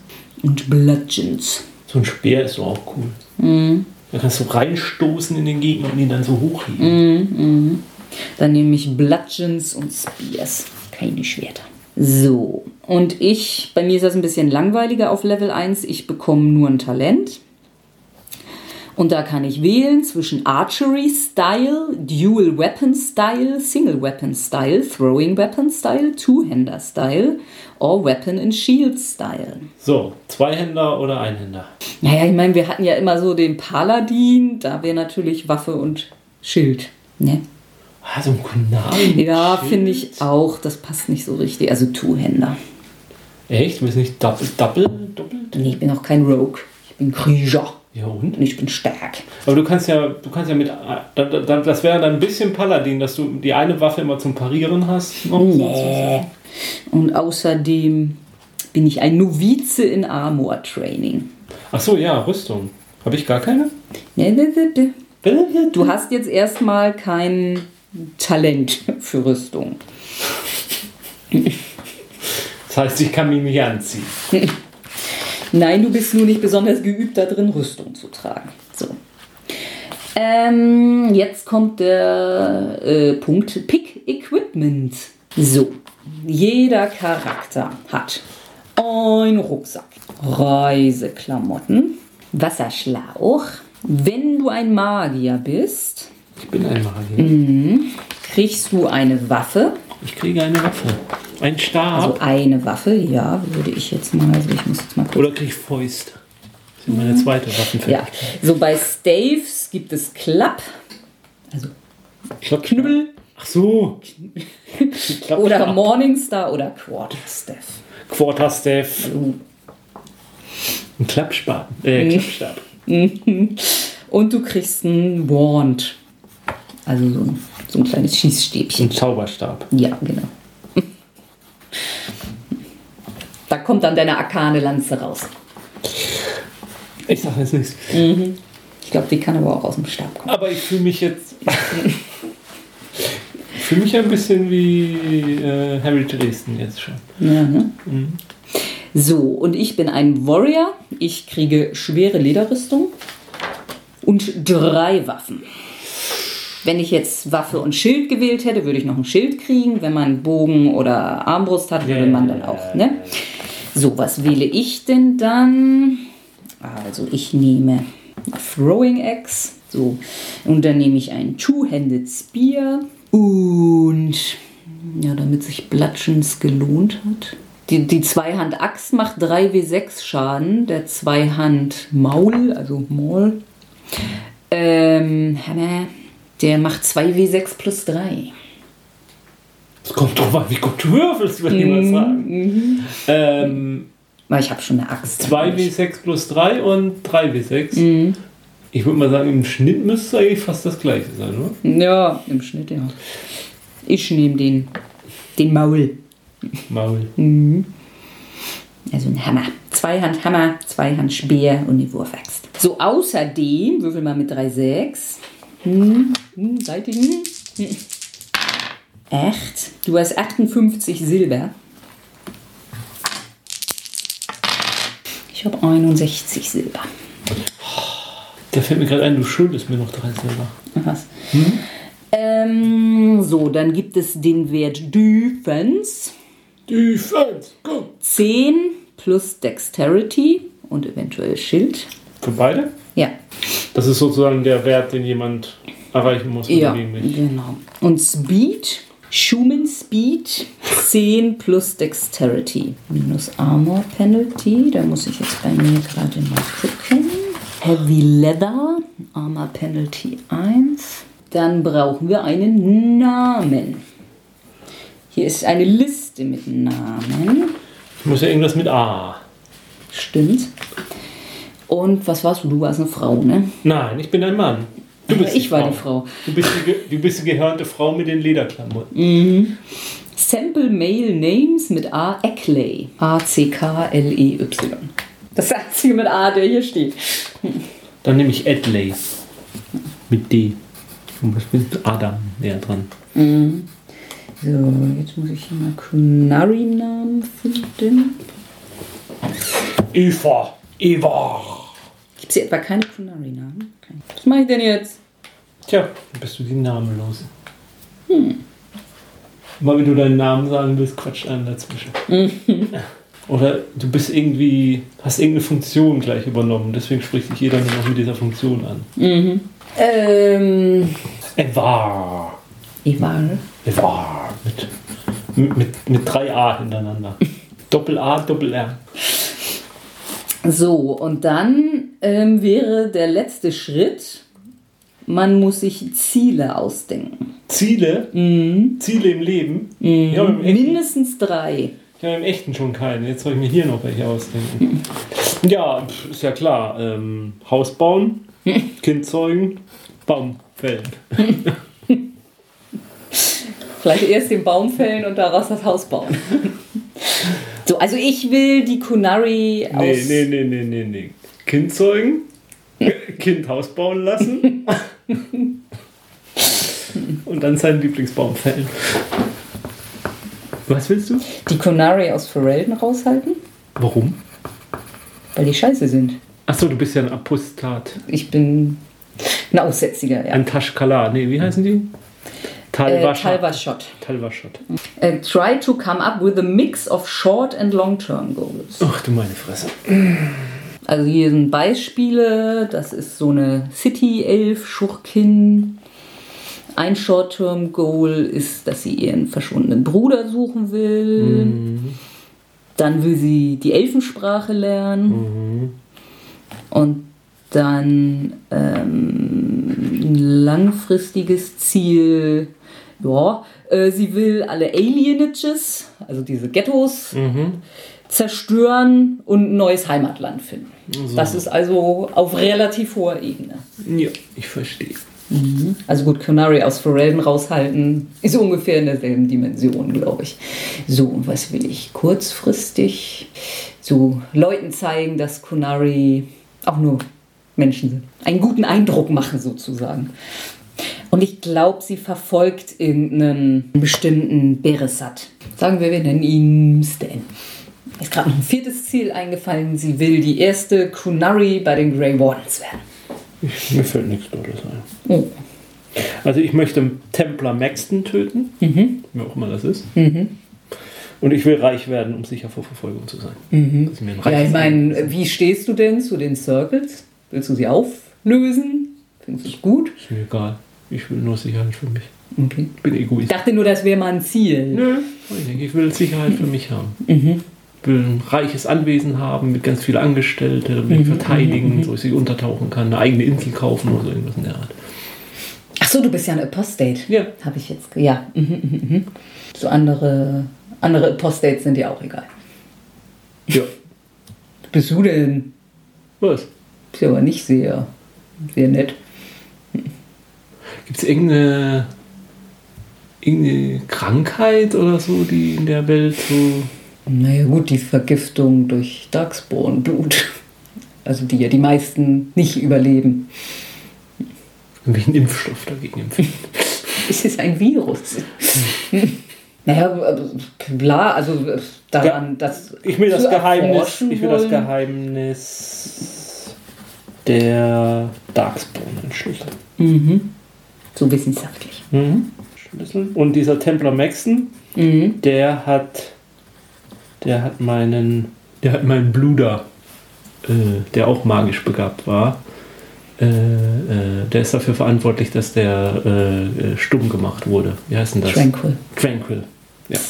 Speaker 1: und Bludgeons.
Speaker 2: So ein Speer ist doch auch cool.
Speaker 1: Mhm.
Speaker 2: Da kannst du reinstoßen in den Gegner und ihn dann so hochheben.
Speaker 1: Dann nehme ich Bludgeons und Spears. Keine Schwerter. So, und ich, bei mir ist das ein bisschen langweiliger auf Level 1. Ich bekomme nur ein Talent. Und da kann ich wählen zwischen Archery Style, Dual Weapon Style, Single Weapon Style, Throwing Weapon Style, Two-Hander Style or Weapon and Shield Style.
Speaker 2: So, Zweihänder oder Einhänder?
Speaker 1: Naja, ich meine, wir hatten ja immer so den Paladin, da wäre natürlich Waffe und Schild. Ne?
Speaker 2: Ah, so ein Kunami.
Speaker 1: Ja, finde ich auch. Das passt nicht so richtig. Also Two-Händer.
Speaker 2: Echt? Du bist nicht Double, Double, doppelt?
Speaker 1: Nee, ich bin auch kein Rogue. Ich bin Krieger.
Speaker 2: Ja und?
Speaker 1: Und ich bin stark.
Speaker 2: Aber du kannst ja, du kannst ja mit, da- da- da- das wäre dann ein bisschen Paladin, dass du die eine Waffe immer zum Parieren hast.
Speaker 1: Nee. Und außerdem bin ich ein Novize in Armor Training.
Speaker 2: Ach so, ja, Rüstung. Habe ich gar keine?
Speaker 1: Nee, nee, nee. Du hast jetzt erstmal kein Talent für Rüstung.
Speaker 2: Das heißt, ich kann mich nicht anziehen.
Speaker 1: Nein, du bist nur nicht besonders geübt darin, Rüstung zu tragen. So. Ähm, jetzt kommt der äh, Punkt Pick Equipment. So, jeder Charakter hat einen Rucksack, Reiseklamotten, Wasserschlauch. Wenn du ein Magier bist,
Speaker 2: Ich bin ein Magier.
Speaker 1: kriegst du eine Waffe.
Speaker 2: Ich kriege eine Waffe. Ein Stab.
Speaker 1: Also eine Waffe, ja, würde ich jetzt mal, also ich muss jetzt mal kurz
Speaker 2: Oder kriege ich Fäust. Das sind meine zweite Waffenfertigkeit.
Speaker 1: Ja, so bei Staves gibt es Klapp, also
Speaker 2: Klapp-
Speaker 1: Knüppel
Speaker 2: Ach so. Klapp-
Speaker 1: oder
Speaker 2: Klapp.
Speaker 1: Morningstar oder Quarterstaff.
Speaker 2: Quarterstaff. Ein Klappspaten. Äh, Klappstab.
Speaker 1: Und du kriegst einen Wand, also so ein, so ein kleines Schießstäbchen.
Speaker 2: Ein Zauberstab.
Speaker 1: Ja, genau. Da kommt dann deine arkane Lanze raus.
Speaker 2: Ich sag jetzt nichts.
Speaker 1: Ich glaube, die kann aber auch aus dem Stab kommen.
Speaker 2: Aber ich fühle mich jetzt. ich fühle mich ein bisschen wie äh, Harry Dresden jetzt schon.
Speaker 1: Ja, ne? So, und ich bin ein Warrior. Ich kriege schwere Lederrüstung und drei Waffen. Wenn ich jetzt Waffe und Schild gewählt hätte, würde ich noch ein Schild kriegen. Wenn man Bogen oder Armbrust hat, würde man dann auch. Ne? So, was wähle ich denn dann? Also, ich nehme Throwing Axe. So, und dann nehme ich einen Two-Handed Spear. Und ja, damit sich Blatschens gelohnt hat. Die, die Zweihand-Axt macht 3w6 Schaden. Der Zweihand-Maul, also Maul, ähm, Hammer, der macht 2w6 plus 3.
Speaker 2: Es kommt drauf an, wie gut du würfelst, würde ich mal sagen. Ähm,
Speaker 1: Weil ich habe schon eine Axt.
Speaker 2: 2w6 plus 3 und 3w6. Ich würde mal sagen, im Schnitt müsste es eigentlich fast das gleiche sein, oder?
Speaker 1: Ja, im Schnitt, ja. Ich nehme den, den Maul.
Speaker 2: Maul.
Speaker 1: Also ein Hammer. Zweihand-Hammer, Zweihand-Speer und die Wurfaxt. So, außerdem, würfel mal mit 3,6. Hm, hm, seitigen. Hm. Echt? Du hast 58 Silber. Ich habe 61 Silber.
Speaker 2: Da fällt mir gerade ein, du schuldest mir noch drei Silber.
Speaker 1: Was? Ähm, so, dann gibt es den Wert Defense.
Speaker 2: Defense, go!
Speaker 1: 10 plus Dexterity und eventuell Schild.
Speaker 2: Für beide?
Speaker 1: Ja,
Speaker 2: Das ist sozusagen der Wert, den jemand erreichen muss.
Speaker 1: ja, genau. Und Speed, Schumann Speed, 10 plus Dexterity. Minus Armor Penalty, da muss ich jetzt bei mir gerade mal gucken. Heavy Leather, Armor Penalty 1. Dann brauchen wir einen Namen. Hier ist eine Liste mit Namen.
Speaker 2: Ich muss ja irgendwas mit A.
Speaker 1: Stimmt. Und was warst du? Du warst eine Frau, ne?
Speaker 2: Nein, ich bin ein Mann. Du bist
Speaker 1: ich war die Frau.
Speaker 2: Du bist die, du bist die gehörnte Frau mit den Lederklamotten.
Speaker 1: Sample Male Names mit A. Eckley. A-C-K-L-E-Y. Das einzige mit A, der hier steht.
Speaker 2: Dann nehme ich Adley. Mit D. Und ich bin Adam näher dran.
Speaker 1: So, jetzt muss ich hier mal Kunari-Namen finden.
Speaker 2: Eva. Eva.
Speaker 1: Gibt es hier etwa keine Kunari-Namen? Was mache ich denn jetzt?
Speaker 2: Tja, dann bist du die Namenlose. Mal wenn du deinen Namen sagen willst, quatscht einen dazwischen. Oder du bist irgendwie, hast irgendeine Funktion gleich übernommen, deswegen spricht dich jeder nur noch mit dieser Funktion an.
Speaker 1: Ähm,
Speaker 2: Eva. Eva. Mit, mit, mit, mit drei A hintereinander. Doppel A, Doppel R.
Speaker 1: So, und dann ähm, wäre der letzte Schritt, man muss sich Ziele ausdenken.
Speaker 2: Ziele? Ziele im Leben? Habe im,
Speaker 1: Mindestens drei.
Speaker 2: ich habe im echten schon keine. Jetzt soll ich mir hier noch welche ausdenken. Ja, ist ja klar. Ähm, Haus bauen, Kind zeugen, Baum fällen.
Speaker 1: Vielleicht erst den Baum fällen und daraus das Haus bauen. so, also ich will die Kunari aus.
Speaker 2: Nee, nee, nee, nee, nee, nee. Kind zeugen, Kind Haus bauen lassen und dann seinen Lieblingsbaum fällen. Was willst du?
Speaker 1: Die Conari aus Ferelden raushalten,
Speaker 2: Warum?
Speaker 1: weil die scheiße sind.
Speaker 2: Achso, du bist ja ein Apostat.
Speaker 1: Ich bin ein Aussätziger, ja.
Speaker 2: Ein Tashkala. Nee, wie heißen die?
Speaker 1: Äh,
Speaker 2: Talwashot.
Speaker 1: Talwashot.
Speaker 2: Talwashot.
Speaker 1: Äh, try to come up with a mix of short and long-term goals.
Speaker 2: Ach du meine Fresse.
Speaker 1: Also hier sind Beispiele. Das ist so eine City-Elf-Schurkin. Ein Short-Term-Goal ist, dass sie ihren verschwundenen Bruder suchen will. Dann will sie die Elfensprache lernen. Und dann ähm, ein langfristiges Ziel. Ja, äh, sie will alle Alienages, also diese Ghettos, zerstören und ein neues Heimatland finden. Das ist also auf relativ hoher Ebene.
Speaker 2: Ja, ich verstehe.
Speaker 1: Also gut, Canary aus Forelden raushalten ist ungefähr in derselben Dimension, glaube ich. So, und was will ich? Kurzfristig so Leuten zeigen, dass Kunari auch nur Menschen sind. Einen guten Eindruck machen sozusagen. Und ich glaube, sie verfolgt irgendeinen bestimmten Beresat. Sagen wir, wir nennen ihn Stan. Mir Ist gerade noch ein viertes Ziel eingefallen. Sie will die erste Kunari bei den Grey Wardens werden.
Speaker 2: Ich, mir fällt nichts Tolles ein.
Speaker 1: Oh.
Speaker 2: Also ich möchte Templar Maxton töten, wer auch immer das ist. Und ich will reich werden, um sicher vor Verfolgung zu sein. Ein
Speaker 1: Ja, ich meine, wie stehst du denn zu den Circles? Willst du sie auflösen? Findest du es gut?
Speaker 2: Ist mir egal. Ich will nur Sicherheit für mich.
Speaker 1: Okay.
Speaker 2: Ich bin
Speaker 1: Ich
Speaker 2: Egoist.
Speaker 1: dachte nur, das wäre mal ein Ziel.
Speaker 2: Nö, ich denke, ich will Sicherheit für mich haben. Ich will ein reiches Anwesen haben mit ganz vielen Angestellten, damit ich verteidigen, so dass ich untertauchen kann, eine eigene Insel kaufen oder so irgendwas in der Art.
Speaker 1: Ach so, du bist ja ein Apostate.
Speaker 2: Ja.
Speaker 1: Habe ich jetzt. Ja. Mhm, mhm, mhm. So andere, andere Apostates sind dir auch egal.
Speaker 2: Ja.
Speaker 1: Bist du denn?
Speaker 2: Was?
Speaker 1: Ist ja aber nicht sehr, sehr nett.
Speaker 2: Gibt es irgendeine, irgendeine Krankheit oder so, die in der Welt so.
Speaker 1: Naja, gut, die Vergiftung durch Darkspawn-Blut. Also die ja die meisten nicht überleben.
Speaker 2: irgendwelchen Impfstoff dagegen empfinden?
Speaker 1: Es ist ein Virus. naja, klar, also daran, dass.
Speaker 2: Ich will das Geheimnis. Ich will das
Speaker 1: wollen.
Speaker 2: Geheimnis der Darkspawn entschlüsseln.
Speaker 1: Mhm. So wissenschaftlich.
Speaker 2: Schlüssel. Und dieser Templar Maxton,
Speaker 1: Mhm.
Speaker 2: der hat. Der hat meinen. Der hat meinen Bruder, äh, der auch magisch begabt war. Äh, äh, der ist dafür verantwortlich, dass der äh, äh, stumm gemacht wurde. Wie heißt denn das?
Speaker 1: Tranquil.
Speaker 2: Tranquil. Ja.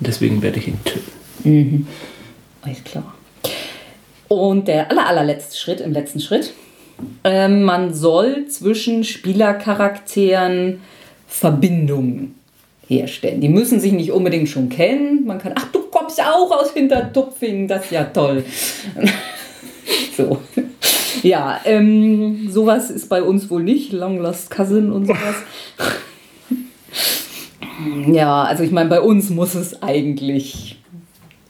Speaker 2: Deswegen werde ich ihn töten.
Speaker 1: Mhm. Alles klar. Und der aller, allerletzte Schritt, im letzten Schritt, ähm, man soll zwischen Spielercharakteren Verbindungen herstellen. Die müssen sich nicht unbedingt schon kennen. Man kann, ach, du kommst auch aus Hintertupfing, das ist ja toll. so. Ja, ähm, sowas ist bei uns wohl nicht. Long Lost Cousin und sowas. Ja, also ich meine, bei uns muss es eigentlich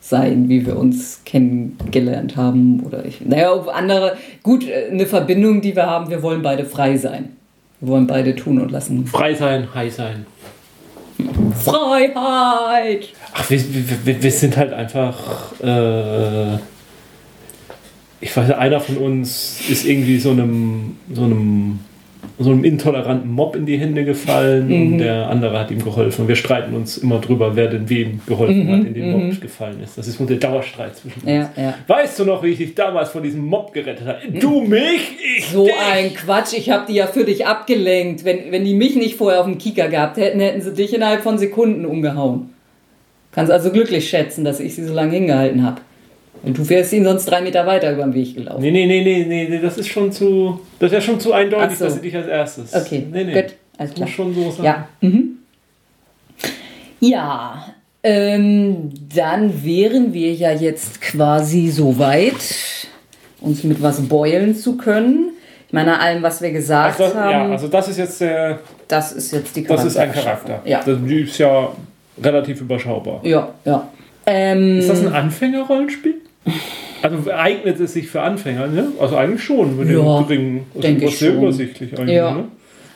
Speaker 1: sein, wie wir uns kennengelernt haben. Oder ich, naja, andere, gut, äh, eine Verbindung, die wir haben, wir wollen beide frei sein. Wir wollen beide tun und lassen.
Speaker 2: Frei sein, high sein.
Speaker 1: Freiheit!
Speaker 2: Ach, wir, wir, wir sind halt einfach. Äh, ich weiß, einer von uns ist irgendwie so einem, so einem, so einem intoleranten Mob in die Hände gefallen
Speaker 1: Mhm.
Speaker 2: und der andere hat ihm geholfen. Und wir streiten uns immer drüber, wer denn wem geholfen hat, in den Mob gefallen ist. Das ist wohl der Dauerstreit zwischen uns.
Speaker 1: Mhm, Ja, ja.
Speaker 2: Weißt du noch, wie ich dich damals von diesem Mob gerettet habe? Du mich, ich
Speaker 1: So
Speaker 2: dich.
Speaker 1: ein Quatsch, ich habe die ja für dich abgelenkt. Wenn, wenn die mich nicht vorher auf dem Kieker gehabt hätten, hätten sie dich innerhalb von Sekunden umgehauen. Kannst also glücklich schätzen, dass ich sie so lange hingehalten habe. Und du wärst ihnen sonst drei Meter weiter über den Weg gelaufen.
Speaker 2: Nee, nee, nee, nee, nee, nee, das ist schon zu. Das wäre schon zu eindeutig,
Speaker 1: so.
Speaker 2: dass sie dich als erstes.
Speaker 1: Okay,
Speaker 2: nee, nee.
Speaker 1: gut,
Speaker 2: Das
Speaker 1: klar.
Speaker 2: muss schon so sein.
Speaker 1: Ja. Mhm. Ja, ähm, dann wären wir ja jetzt quasi so weit, uns mit was beulen zu können. Ich meine, allem, was wir gesagt
Speaker 2: Also,
Speaker 1: haben,
Speaker 2: ja, also das ist jetzt der.
Speaker 1: das ist jetzt die
Speaker 2: Das ist ein. Charakter.
Speaker 1: Ja,
Speaker 2: Das ist ja relativ überschaubar.
Speaker 1: ja, ja. Ähm,
Speaker 2: Ist das ein Anfängerrollenspiel? Also eignet es sich für Anfänger, ne? Also eigentlich schon, mit
Speaker 1: Ja,
Speaker 2: dem geringen. Also
Speaker 1: denke ich
Speaker 2: sehr
Speaker 1: schon.
Speaker 2: übersichtlich eigentlich,
Speaker 1: Ja.
Speaker 2: ne?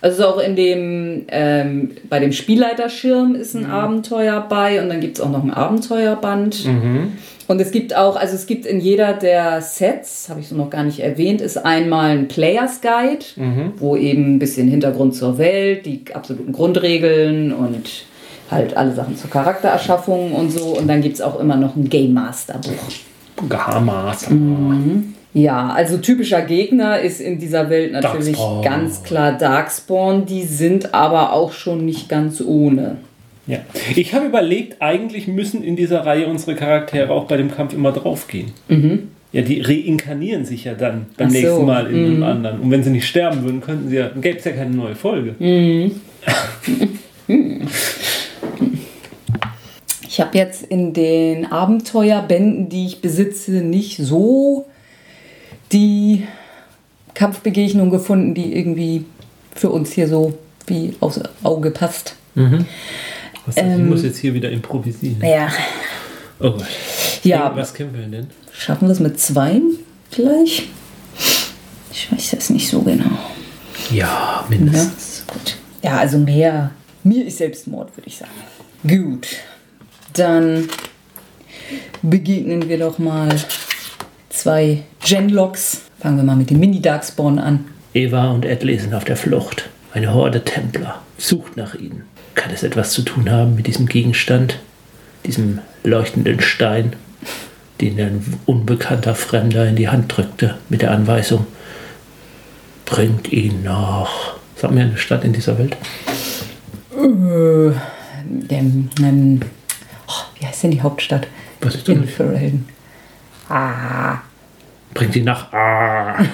Speaker 1: Also auch in dem, ähm, bei dem Spielleiterschirm ist
Speaker 2: Mhm.
Speaker 1: ein Abenteuer bei und dann gibt es auch noch ein Abenteuerband.
Speaker 2: Mhm.
Speaker 1: Und es gibt auch, also es gibt in jeder der Sets, habe ich so noch gar nicht erwähnt, ist einmal ein Players Guide,
Speaker 2: Mhm.
Speaker 1: wo eben ein bisschen Hintergrund zur Welt, die absoluten Grundregeln und halt alle Sachen zur Charaktererschaffung und so. Und dann gibt es auch immer noch ein Game Master Buch.
Speaker 2: Gamas.
Speaker 1: Mhm. Ja, also typischer Gegner ist in dieser Welt natürlich
Speaker 2: Darkspawn.
Speaker 1: ganz klar Darkspawn. Die sind aber auch schon nicht ganz ohne.
Speaker 2: Ja. Ich habe überlegt, eigentlich müssen in dieser Reihe unsere Charaktere auch bei dem Kampf immer draufgehen. Ja, die reinkarnieren sich ja dann beim
Speaker 1: so,
Speaker 2: nächsten Mal in einem anderen. Und wenn sie nicht sterben würden, könnten sie ja, dann gäbe es ja keine neue Folge.
Speaker 1: Ich habe jetzt in den Abenteuerbänden, die ich besitze, nicht so die Kampfbegegnung gefunden, die irgendwie für uns hier so wie aufs Auge passt.
Speaker 2: Was, ich muss jetzt hier wieder improvisieren.
Speaker 1: Ja,
Speaker 2: Oh Gott.
Speaker 1: ja
Speaker 2: Was kämpfen wir denn?
Speaker 1: schaffen wir es mit zwei gleich? Ich weiß das nicht so genau.
Speaker 2: Ja,
Speaker 1: Ja,
Speaker 2: mindestens.
Speaker 1: gut. Ja, also mehr. Mir ist Selbstmord, würde ich sagen. Gut. Dann begegnen wir doch mal zwei Genlocks. Fangen wir mal mit dem Mini-Darkspawn an.
Speaker 2: Eva und Edley sind auf der Flucht. Eine Horde Templer sucht nach ihnen. Kann es etwas zu tun haben mit diesem Gegenstand? Diesem leuchtenden Stein, den ein unbekannter Fremder in die Hand drückte, mit der Anweisung: Bringt ihn nach. Sag mir eine Stadt in dieser Welt.
Speaker 1: Äh, dem, ähm, oh, wie heißt denn die Hauptstadt?
Speaker 2: Was ist das
Speaker 1: In
Speaker 2: nicht?
Speaker 1: Ferelden. Ah,
Speaker 2: Bringt ihn nach. Ah.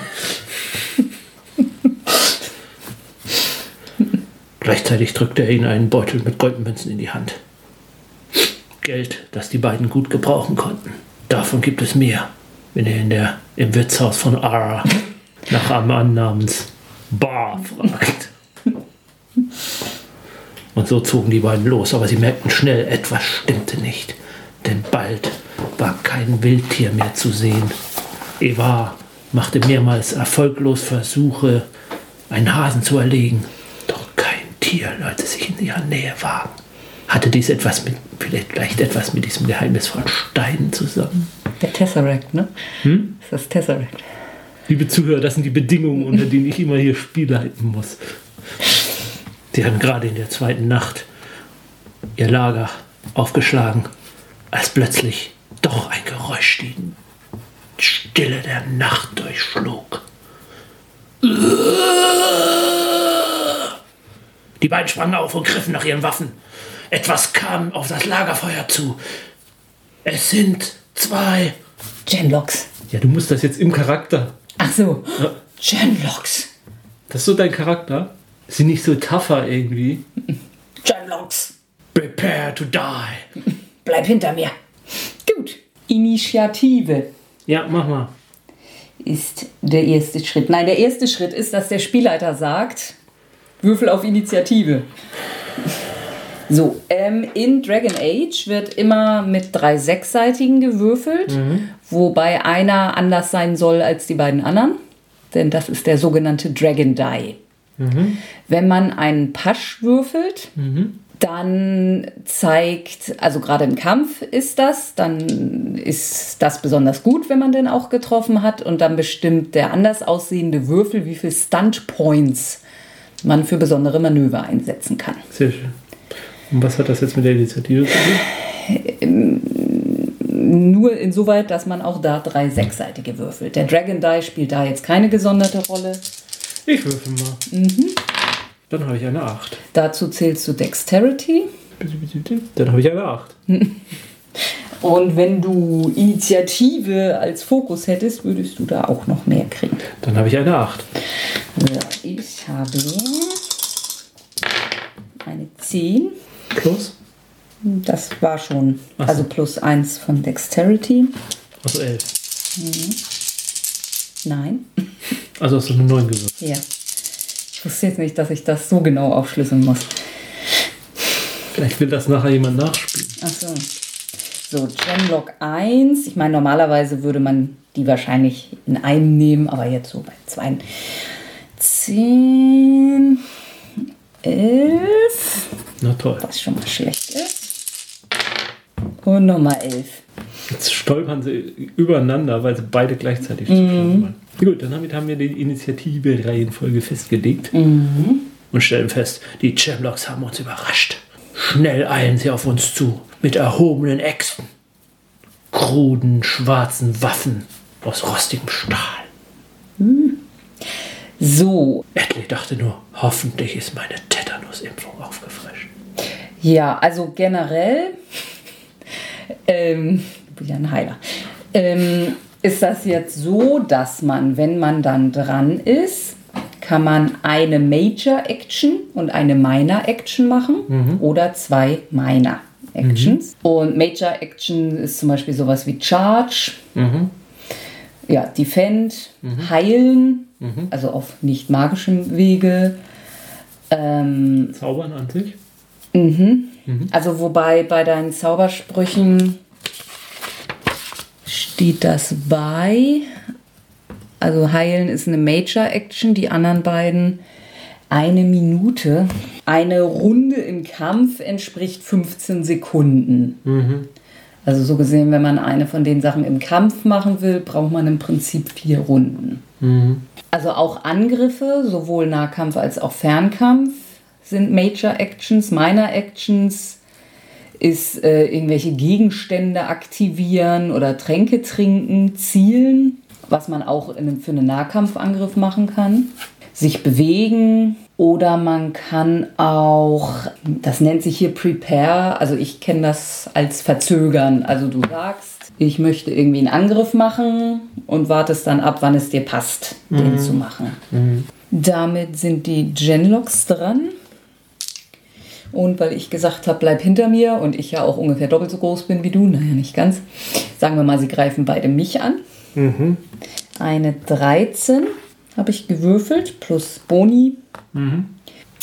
Speaker 2: Gleichzeitig drückte er ihnen einen Beutel mit Goldmünzen in die Hand. Geld, das die beiden gut gebrauchen konnten. Davon gibt es mehr, wenn ihr in der, im Wirtshaus von Ara nach einem Mann namens Bar fragt. Und so zogen die beiden los, aber sie merkten schnell, etwas stimmte nicht. Denn bald war kein Wildtier mehr zu sehen. Eva machte mehrmals erfolglos Versuche, einen Hasen zu erlegen. Doch kein Tier wollte sich in ihrer Nähe wagen. Hatte dies etwas mit, vielleicht, vielleicht etwas mit diesem geheimnisvollen Stein zusammen?
Speaker 1: der Tesseract, ne?
Speaker 2: Hm?
Speaker 1: Das ist das Tesseract.
Speaker 2: Liebe Zuhörer, das sind die Bedingungen, unter denen ich immer hier Spiel leiten muss. Sie haben gerade in der zweiten Nacht ihr Lager aufgeschlagen, als plötzlich doch ein Geräusch die Stille der Nacht durchschlug. Die beiden sprangen auf und griffen nach ihren Waffen. Etwas kam auf das Lagerfeuer zu. Es sind zwei.
Speaker 1: Genlocks.
Speaker 2: Ja, du musst das jetzt im Charakter
Speaker 1: Ach so.
Speaker 2: Ja.
Speaker 1: Genlocks.
Speaker 2: Das ist so dein Charakter? Sie nicht so tougher irgendwie?
Speaker 1: Genlocks.
Speaker 2: Prepare to die.
Speaker 1: Bleib hinter mir. Gut. Initiative
Speaker 2: Ja, mach mal.
Speaker 1: ist der erste Schritt. Nein, der erste Schritt ist, dass der Spielleiter sagt, Würfel auf Initiative. So, ähm, in Dragon Age wird immer mit drei sechsseitigen gewürfelt, wobei einer anders sein soll als die beiden anderen, denn das ist der sogenannte Dragon Die. Wenn man einen Pasch würfelt, dann zeigt, also gerade im Kampf ist das, dann ist das besonders gut, wenn man den auch getroffen hat und dann bestimmt der anders aussehende Würfel, wie viel Stunt Points man für besondere Manöver einsetzen kann.
Speaker 2: Sehr schön. Und was hat das jetzt mit der Initiative zu tun?
Speaker 1: Nur insoweit, dass man auch da drei sechsseitige würfelt. Der Dragon Die spielt da jetzt keine gesonderte Rolle.
Speaker 2: Ich würfel mal. Dann habe ich eine 8.
Speaker 1: Dazu zählst du Dexterity.
Speaker 2: Dann habe ich eine 8.
Speaker 1: Und wenn du Initiative als Fokus hättest, würdest du da auch noch mehr kriegen.
Speaker 2: Dann habe ich eine 8.
Speaker 1: So, ich habe eine 10.
Speaker 2: Plus?
Speaker 1: Das war schon.
Speaker 2: So.
Speaker 1: Also plus 1 von Dexterity.
Speaker 2: Also 11.
Speaker 1: Nein.
Speaker 2: Also hast du eine 9 gewürfelt.
Speaker 1: Ja. Ich wusste jetzt nicht, dass ich das so genau aufschlüsseln muss.
Speaker 2: Vielleicht will das nachher jemand nachspielen.
Speaker 1: Ach so. So, Genlock 1. Ich meine, normalerweise würde man die wahrscheinlich in einem nehmen, aber jetzt so bei zwei. 10. 11,
Speaker 2: Na toll.
Speaker 1: was schon mal schlecht ist. Und nochmal 11.
Speaker 2: Jetzt stolpern sie übereinander, weil sie beide gleichzeitig stolpern. Gut, dann damit haben wir die Initiative-Reihenfolge festgelegt und stellen fest, die Chamlocks haben uns überrascht. Schnell eilen sie auf uns zu, mit erhobenen Äxten, kruden, schwarzen Waffen aus rostigem Stahl.
Speaker 1: So,
Speaker 2: Edley dachte nur, hoffentlich ist meine Tetanus-Impfung aufgefrischt.
Speaker 1: Ja, also generell, ähm, ich bin ja ein Heiler, ähm, ist das jetzt so, dass man, wenn man dann dran ist, kann man eine Major Action und eine Minor Action machen oder zwei Minor Actions. Und Major Action ist zum Beispiel sowas wie Charge, ja, Defend, Heilen, also auf nicht magischem Wege. Ähm,
Speaker 2: Zaubern an sich?
Speaker 1: Also wobei bei deinen Zaubersprüchen steht das bei. Also heilen ist eine Major Action, die anderen beiden eine Minute. Eine Runde im Kampf entspricht 15 Sekunden. Also so gesehen, wenn man eine von den Sachen im Kampf machen will, braucht man im Prinzip vier Runden. Also auch Angriffe, sowohl Nahkampf als auch Fernkampf, sind Major Actions. Minor Actions ist äh, irgendwelche Gegenstände aktivieren oder Tränke trinken, zielen, was man auch in für einen Nahkampfangriff machen kann. Sich bewegen oder man kann auch, das nennt sich hier Prepare, also ich kenne das als Verzögern. Also du sagst, ich möchte irgendwie einen Angriff machen und wartest dann ab, wann es dir passt, den zu machen. Damit sind die Genlocks dran. Und weil ich gesagt habe, bleib hinter mir und ich ja auch ungefähr doppelt so groß bin wie du, naja, nicht ganz, sagen wir mal, sie greifen beide mich an. Eine 13 habe ich gewürfelt plus Boni.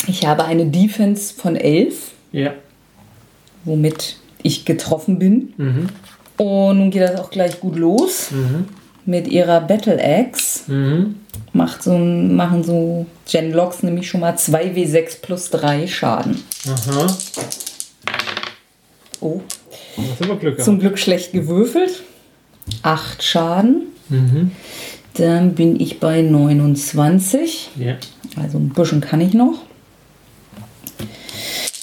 Speaker 1: Ich habe eine Defense von 11,
Speaker 2: Ja.
Speaker 1: womit ich getroffen bin. Und nun geht das auch gleich gut los. Mit ihrer Battle Axe macht so, machen so Genlocks nämlich schon mal 2w6 plus 3 Schaden.
Speaker 2: Aha.
Speaker 1: Oh,
Speaker 2: Das ist aber Glück
Speaker 1: zum Glück schlecht gewürfelt. 8 Schaden. Dann bin ich bei 29.
Speaker 2: Ja.
Speaker 1: Also ein bisschen kann ich noch.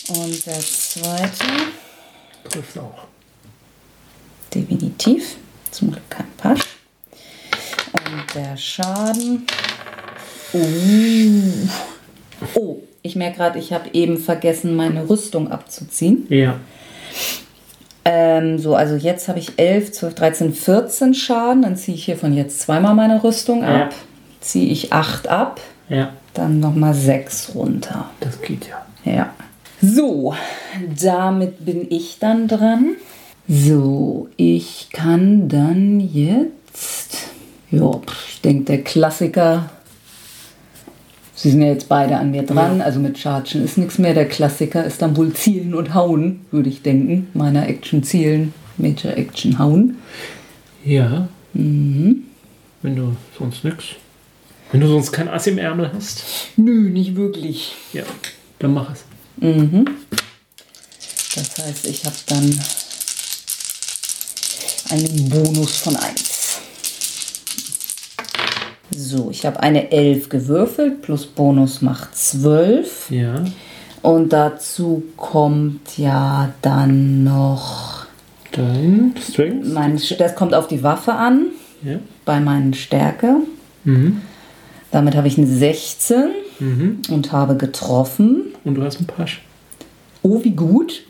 Speaker 1: Und der zweite,
Speaker 2: Trifft auch.
Speaker 1: definitiv. Zum Glück kein Pasch. Und der Schaden. Oh, oh ich merke gerade, ich habe eben vergessen, meine Rüstung abzuziehen.
Speaker 2: Ja.
Speaker 1: Ähm, so, also jetzt habe ich 11, 12, 13, 14 Schaden. Dann ziehe ich hier von jetzt zweimal meine Rüstung
Speaker 2: Ja.
Speaker 1: ab. Ziehe ich 8 ab.
Speaker 2: Ja.
Speaker 1: Dann nochmal 6 runter.
Speaker 2: Das geht ja.
Speaker 1: Ja. So, damit bin ich dann dran. So, ich kann dann jetzt. Ja, ich denke, der Klassiker. Sie sind ja jetzt beide an mir dran, also mit Chargen ist nichts mehr. Der Klassiker ist dann wohl Zielen und Hauen, würde ich denken. Meiner Action zielen, Major Action hauen.
Speaker 2: Ja. Wenn du sonst nix. Wenn du sonst kein Ass im Ärmel hast.
Speaker 1: Nö, nicht wirklich.
Speaker 2: Ja. Dann mach es.
Speaker 1: Das heißt, ich habe dann einen Bonus von 1. So, ich habe eine 11 gewürfelt, plus Bonus macht 12.
Speaker 2: Ja.
Speaker 1: Und dazu kommt ja dann noch,
Speaker 2: Dein Strength.
Speaker 1: mein, das kommt auf die Waffe an,
Speaker 2: Ja.
Speaker 1: bei meinen Stärke. Damit habe ich eine 16 und habe getroffen.
Speaker 2: Und du hast einen Pasch.
Speaker 1: Oh, wie gut.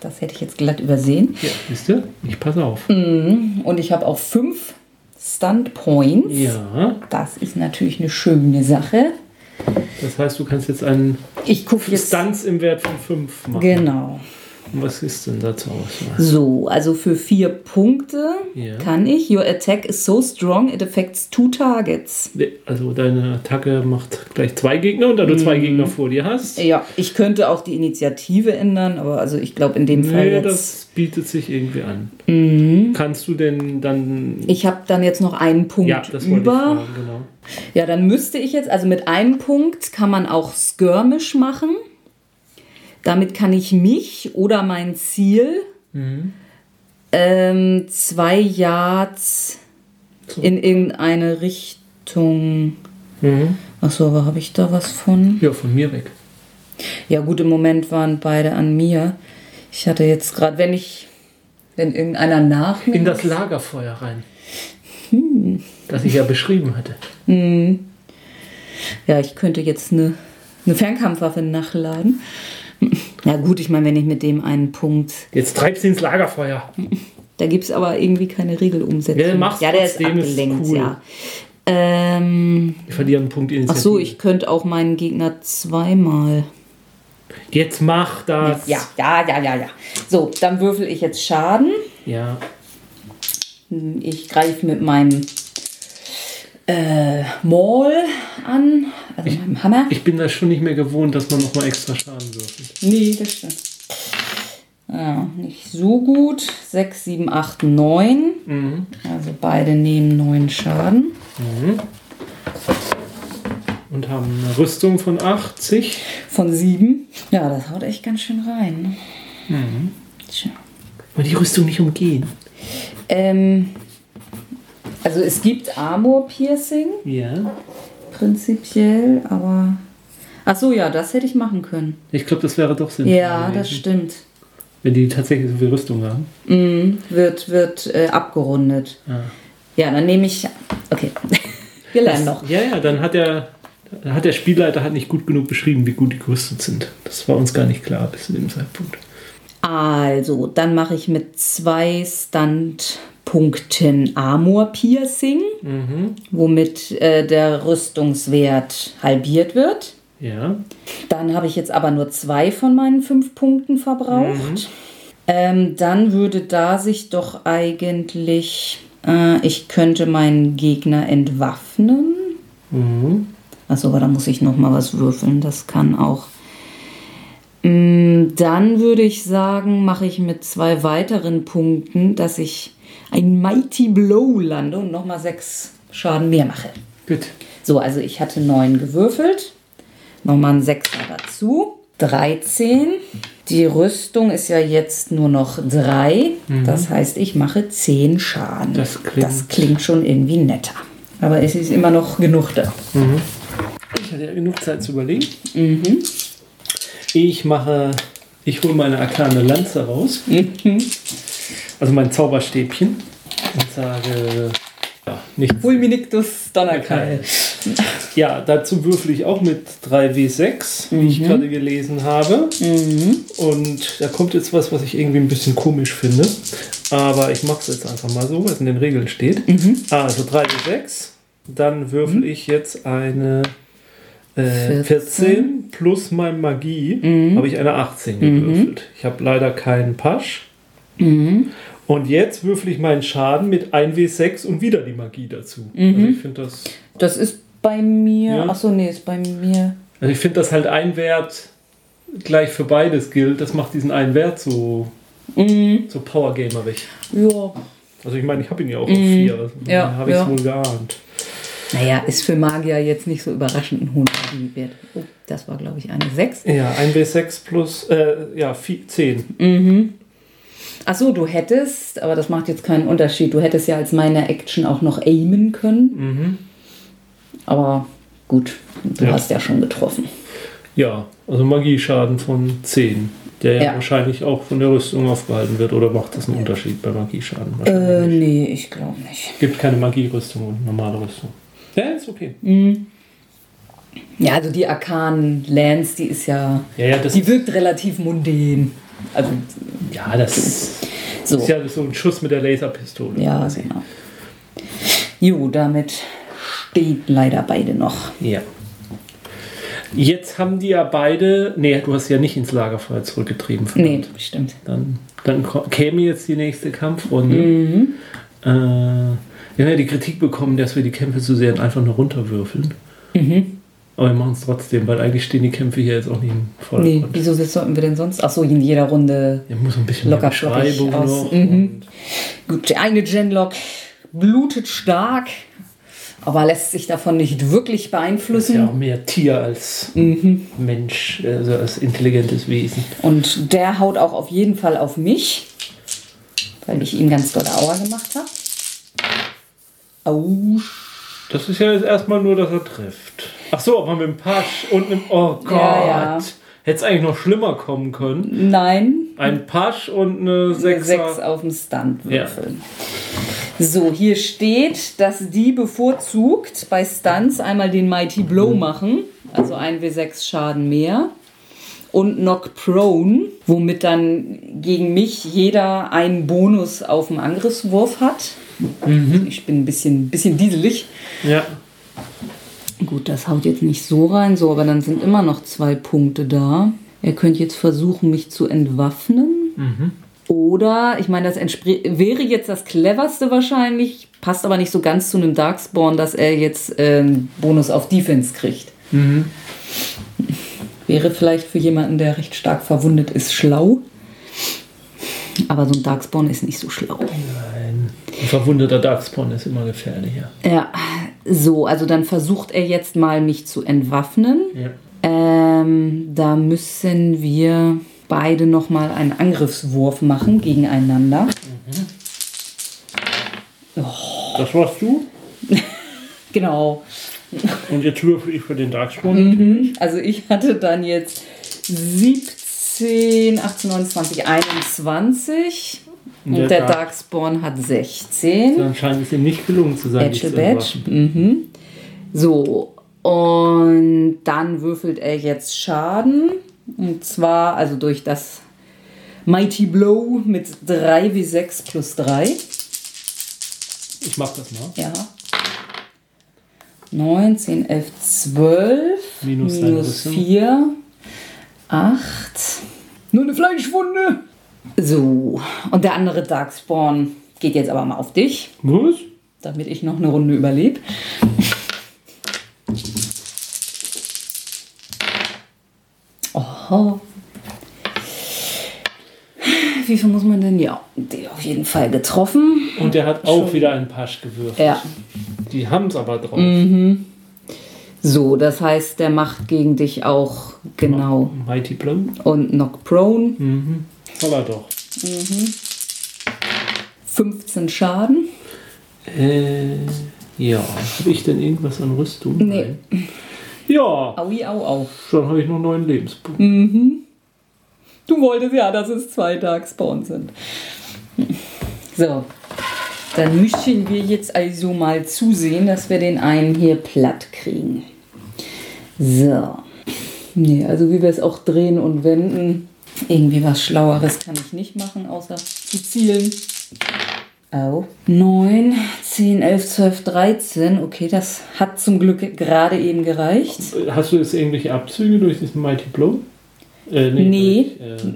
Speaker 1: Das hätte ich jetzt glatt übersehen.
Speaker 2: Ja, siehst du? Ich passe auf.
Speaker 1: Und ich habe auch 5 Stunt Points.
Speaker 2: Ja.
Speaker 1: Das ist natürlich eine schöne Sache.
Speaker 2: Das heißt, du kannst jetzt einen
Speaker 1: Ich.
Speaker 2: Stunts im Wert von 5 machen.
Speaker 1: Genau.
Speaker 2: Was ist denn dazu Auswahl?
Speaker 1: So, also für vier Punkte
Speaker 2: Ja.
Speaker 1: kann ich. Your attack is so strong, it affects two targets.
Speaker 2: Also deine Attacke macht gleich zwei Gegner und da du
Speaker 1: Mhm.
Speaker 2: zwei Gegner vor dir hast.
Speaker 1: Ja, ich könnte auch die Initiative ändern, aber also ich glaube in dem Fall
Speaker 2: Nee,
Speaker 1: jetzt.
Speaker 2: das bietet sich irgendwie an. Kannst du denn dann.
Speaker 1: Ich habe dann jetzt noch einen Punkt
Speaker 2: ja, das wollte ich
Speaker 1: über.
Speaker 2: fragen, genau.
Speaker 1: Ja, dann müsste ich jetzt, also mit einem Punkt kann man auch Skirmish machen. Damit kann ich mich oder mein Ziel ähm, zwei Yards in irgendeine Richtung. Achso, aber habe ich da was von?
Speaker 2: Ja, von mir weg.
Speaker 1: Ja, gut, im Moment waren beide an mir. Ich hatte jetzt gerade, wenn ich, wenn irgendeiner nach.
Speaker 2: In das Lagerfeuer rein. Das ich ja beschrieben hatte.
Speaker 1: Ja, ich könnte jetzt eine, eine Fernkampfwaffe nachladen. Ja, gut, ich meine, wenn ich mit dem einen Punkt.
Speaker 2: Jetzt treibst du ins Lagerfeuer.
Speaker 1: Da gibt es aber irgendwie keine Regelumsetzung.
Speaker 2: Ja, mach's
Speaker 1: ja der ist
Speaker 2: trotzdem, ist
Speaker 1: abgelenkt,
Speaker 2: cool.
Speaker 1: ja. Ähm,
Speaker 2: Wir verlieren einen Punkt
Speaker 1: ach
Speaker 2: Initiative.
Speaker 1: so, ich könnte auch meinen Gegner zweimal.
Speaker 2: Jetzt mach das.
Speaker 1: Ja, ja, ja, ja, ja. So, dann würfel ich jetzt Schaden.
Speaker 2: Ja.
Speaker 1: Ich greife mit meinem äh, Maul an, also meinem Hammer.
Speaker 2: Ich bin das schon nicht mehr gewohnt, dass man nochmal extra Schaden würfelt.
Speaker 1: Nee, das stimmt. Ja, nicht so gut. 6, 7, 8, 9. Also beide nehmen 9 Schaden.
Speaker 2: Und haben eine Rüstung von 80.
Speaker 1: Von 7. Ja, das haut echt ganz schön rein. ne? Tja.
Speaker 2: Aber die Rüstung nicht umgehen.
Speaker 1: Ähm, also es gibt Armor Piercing,
Speaker 2: Ja.
Speaker 1: Prinzipiell, aber. Ach so, ja, das hätte ich machen können.
Speaker 2: Ich glaube, das wäre doch sinnvoll.
Speaker 1: Ja, das
Speaker 2: gewesen,
Speaker 1: stimmt.
Speaker 2: Wenn die tatsächlich so viel Rüstung haben.
Speaker 1: Mhm, wird wird äh, abgerundet.
Speaker 2: Ah.
Speaker 1: Ja, dann nehme ich. Okay. Wir lernen noch.
Speaker 2: Ja, ja, dann hat der, hat der Spielleiter halt nicht gut genug beschrieben, wie gut die gerüstet sind. Das war uns gar nicht klar bis zu dem Zeitpunkt.
Speaker 1: Also, dann mache ich mit zwei Standpunkten Armor Piercing, womit äh, der Rüstungswert halbiert wird.
Speaker 2: Ja.
Speaker 1: Dann habe ich jetzt aber nur zwei von meinen fünf Punkten verbraucht. Ähm, dann würde da sich doch eigentlich, äh, ich könnte meinen Gegner entwaffnen. Achso, aber da muss ich noch mal was würfeln. Das kann auch. Mm, Dann würde ich sagen, mache ich mit zwei weiteren Punkten, dass ich ein Mighty Blow lande und noch mal sechs Schaden mehr mache.
Speaker 2: Gut.
Speaker 1: So, also ich hatte neun gewürfelt. Nochmal ein Sechser dazu. 13. Die Rüstung ist ja jetzt nur noch drei. Das heißt, ich mache 10 Schaden.
Speaker 2: Das klingt-
Speaker 1: das klingt schon irgendwie netter. Aber es ist immer noch genug da.
Speaker 2: Ich hatte ja genug Zeit zu überlegen. Ich mache, ich hole meine arkane Lanze raus. Also mein Zauberstäbchen. Und sage, ja, nicht.
Speaker 1: Fulminictus Donnerkeil.
Speaker 2: Ja, dazu würfel ich auch mit 3W6, wie ich gerade gelesen habe. Und da kommt jetzt was, was ich irgendwie ein bisschen komisch finde. Aber ich mache es jetzt einfach mal so, was in den Regeln steht. Also 3W6. Dann würfel ich jetzt eine äh, 14 plus mein Magie. Habe ich eine 18 gewürfelt. Ich habe leider keinen Pasch. Und jetzt würfel ich meinen Schaden mit 1W6 und wieder die Magie dazu. Also ich finde das.
Speaker 1: Das ist bei mir.
Speaker 2: Ja.
Speaker 1: Achso, nee, ist bei mir.
Speaker 2: Also ich finde, dass halt ein Wert gleich für beides gilt. Das macht diesen einen Wert so, so powergamerig.
Speaker 1: Ja.
Speaker 2: Also ich meine, ich habe ihn ja auch auf vier. Also von
Speaker 1: Ja,
Speaker 2: habe ich es
Speaker 1: ja.
Speaker 2: wohl geahnt.
Speaker 1: Naja, ist für Magier jetzt nicht so überraschend ein hohen Magiewert. Oh, das war, glaube ich, eine 6.
Speaker 2: Ja, ein W6 plus, äh, ja, vier, 10.
Speaker 1: Achso, du hättest, aber das macht jetzt keinen Unterschied. Du hättest ja als meine Action auch noch aimen können. Aber gut, du
Speaker 2: Ja.
Speaker 1: hast ja schon getroffen.
Speaker 2: Ja, also Magieschaden von 10. Der ja.
Speaker 1: Ja.
Speaker 2: wahrscheinlich auch von der Rüstung aufgehalten wird. Oder macht das einen Unterschied bei Magieschaden?
Speaker 1: Äh, nee, ich glaube nicht.
Speaker 2: Gibt keine Magierüstung und normale Rüstung. Ja, ist okay.
Speaker 1: Ja, also die Arkan Lance, die ist ja.
Speaker 2: Ja, ja, das,
Speaker 1: Die wirkt relativ mundän. Also,
Speaker 2: ja, das
Speaker 1: so.
Speaker 2: ist ja so ein Schuss mit der Laserpistole.
Speaker 1: Ja,
Speaker 2: quasi.
Speaker 1: genau. Jo, damit steht leider beide noch.
Speaker 2: Ja. Jetzt haben die ja beide. Nee, du hast ja nicht ins Lagerfeuer zurückgetrieben.
Speaker 1: Nee,
Speaker 2: verdammt.
Speaker 1: stimmt.
Speaker 2: Dann, dann käme jetzt die nächste Kampfrunde.
Speaker 1: Mhm.
Speaker 2: Äh, wir haben ja die Kritik bekommen, dass wir die Kämpfe zu sehr einfach nur runterwürfeln.
Speaker 1: Mhm.
Speaker 2: Aber wir machen es trotzdem, weil eigentlich stehen die Kämpfe hier jetzt auch nicht im
Speaker 1: Nee,
Speaker 2: Vordergrund.
Speaker 1: wieso sollten wir denn sonst? Achso, in jeder Runde.
Speaker 2: Ja, muss ein bisschen
Speaker 1: Locker
Speaker 2: Beschreibung
Speaker 1: aus. Mhm. Gut, der eine Genlock blutet stark aber lässt sich davon nicht wirklich
Speaker 2: Ist ja
Speaker 1: beeinflussen.
Speaker 2: auch mehr Tier als Mensch, also als intelligentes Wesen.
Speaker 1: Und der haut auch auf jeden Fall auf mich, weil ich ihm ganz doll Aua gemacht habe. Au.
Speaker 2: Das ist ja jetzt erstmal nur, dass er trifft. Ach so, aber mit dem Pasch und einem. Oh Gott!
Speaker 1: Ja, ja.
Speaker 2: Hätte es eigentlich noch schlimmer kommen können.
Speaker 1: Nein,
Speaker 2: Ein Pasch und eine
Speaker 1: eine
Speaker 2: Sechser.
Speaker 1: 6 auf dem Stunt würfeln. So, hier steht, dass die bevorzugt bei Stunts einmal den Mighty Blow machen, also ein W6 Schaden mehr. Und Knock Prone, womit dann gegen mich jeder einen Bonus auf dem Angriffswurf hat. Ich bin ein bisschen, bisschen dieselig.
Speaker 2: Ja.
Speaker 1: Gut, das haut jetzt nicht so rein, so, aber dann sind immer noch zwei Punkte da. Er könnte jetzt versuchen, mich zu entwaffnen. Oder, ich meine, das wäre jetzt das cleverste wahrscheinlich, passt aber nicht so ganz zu einem Darkspawn, dass er jetzt ähm, Bonus auf Defense kriegt. Wäre vielleicht für jemanden, der recht stark verwundet ist, schlau. Aber so ein Darkspawn ist nicht so schlau.
Speaker 2: Ein verwundeter Darkspawn ist immer gefährlicher.
Speaker 1: Ja, so, also dann versucht er jetzt mal, mich zu entwaffnen.
Speaker 2: Ja.
Speaker 1: Ähm, da müssen wir beide nochmal einen Angriffswurf machen gegeneinander.
Speaker 2: Das warst du.
Speaker 1: Genau.
Speaker 2: Und jetzt würfel ich für den Darkspawn.
Speaker 1: Also ich hatte dann jetzt 17, 18, 19, 20, 21. Und
Speaker 2: Der
Speaker 1: der
Speaker 2: Dark-
Speaker 1: Darkspawn hat 16.
Speaker 2: Dann scheint es ihm nicht gelungen zu sein.
Speaker 1: Edge Badge. Mhm. So, und dann würfelt er jetzt Schaden. Und zwar also durch das Mighty Blow mit 3 wie 6 plus 3.
Speaker 2: Ich mach das mal.
Speaker 1: Ja. 9, 10, 11, 12.
Speaker 2: Minus
Speaker 1: minus
Speaker 2: Rüstung.
Speaker 1: 4. 8. Nur eine Fleischwunde. So, und der andere Darkspawn geht jetzt aber mal auf dich,
Speaker 2: Was?
Speaker 1: damit ich noch eine Runde überlebe. Oh. Wie viel muss man denn? Ja, die auf jeden Fall getroffen.
Speaker 2: Und der hat auch wieder einen Pasch gewürfelt.
Speaker 1: Ja.
Speaker 2: Die haben es aber drauf.
Speaker 1: So, das heißt, der macht gegen dich auch genau.
Speaker 2: Mighty Blow.
Speaker 1: Und Knock Prone.
Speaker 2: Mhm. Soll er doch.
Speaker 1: 15 Schaden.
Speaker 2: Äh, ja. Habe ich denn irgendwas an Rüstung?
Speaker 1: Nee.
Speaker 2: Nein. Ja,
Speaker 1: Aui, au, au.
Speaker 2: dann habe ich noch neun Lebenspunkte.
Speaker 1: Du wolltest ja, dass es zwei Darkspawn sind. So. Dann müssen wir jetzt also mal zusehen, dass wir den einen hier platt kriegen. So. Nee, also wie wir es auch drehen und wenden. Irgendwie was Schlaueres kann ich nicht machen, außer zu zielen. Au. 9, 10, 11, 12, 13. Okay, das hat zum Glück gerade eben gereicht.
Speaker 2: Hast du jetzt irgendwelche Abzüge durch diesen Mighty Blow? Äh,
Speaker 1: Nee.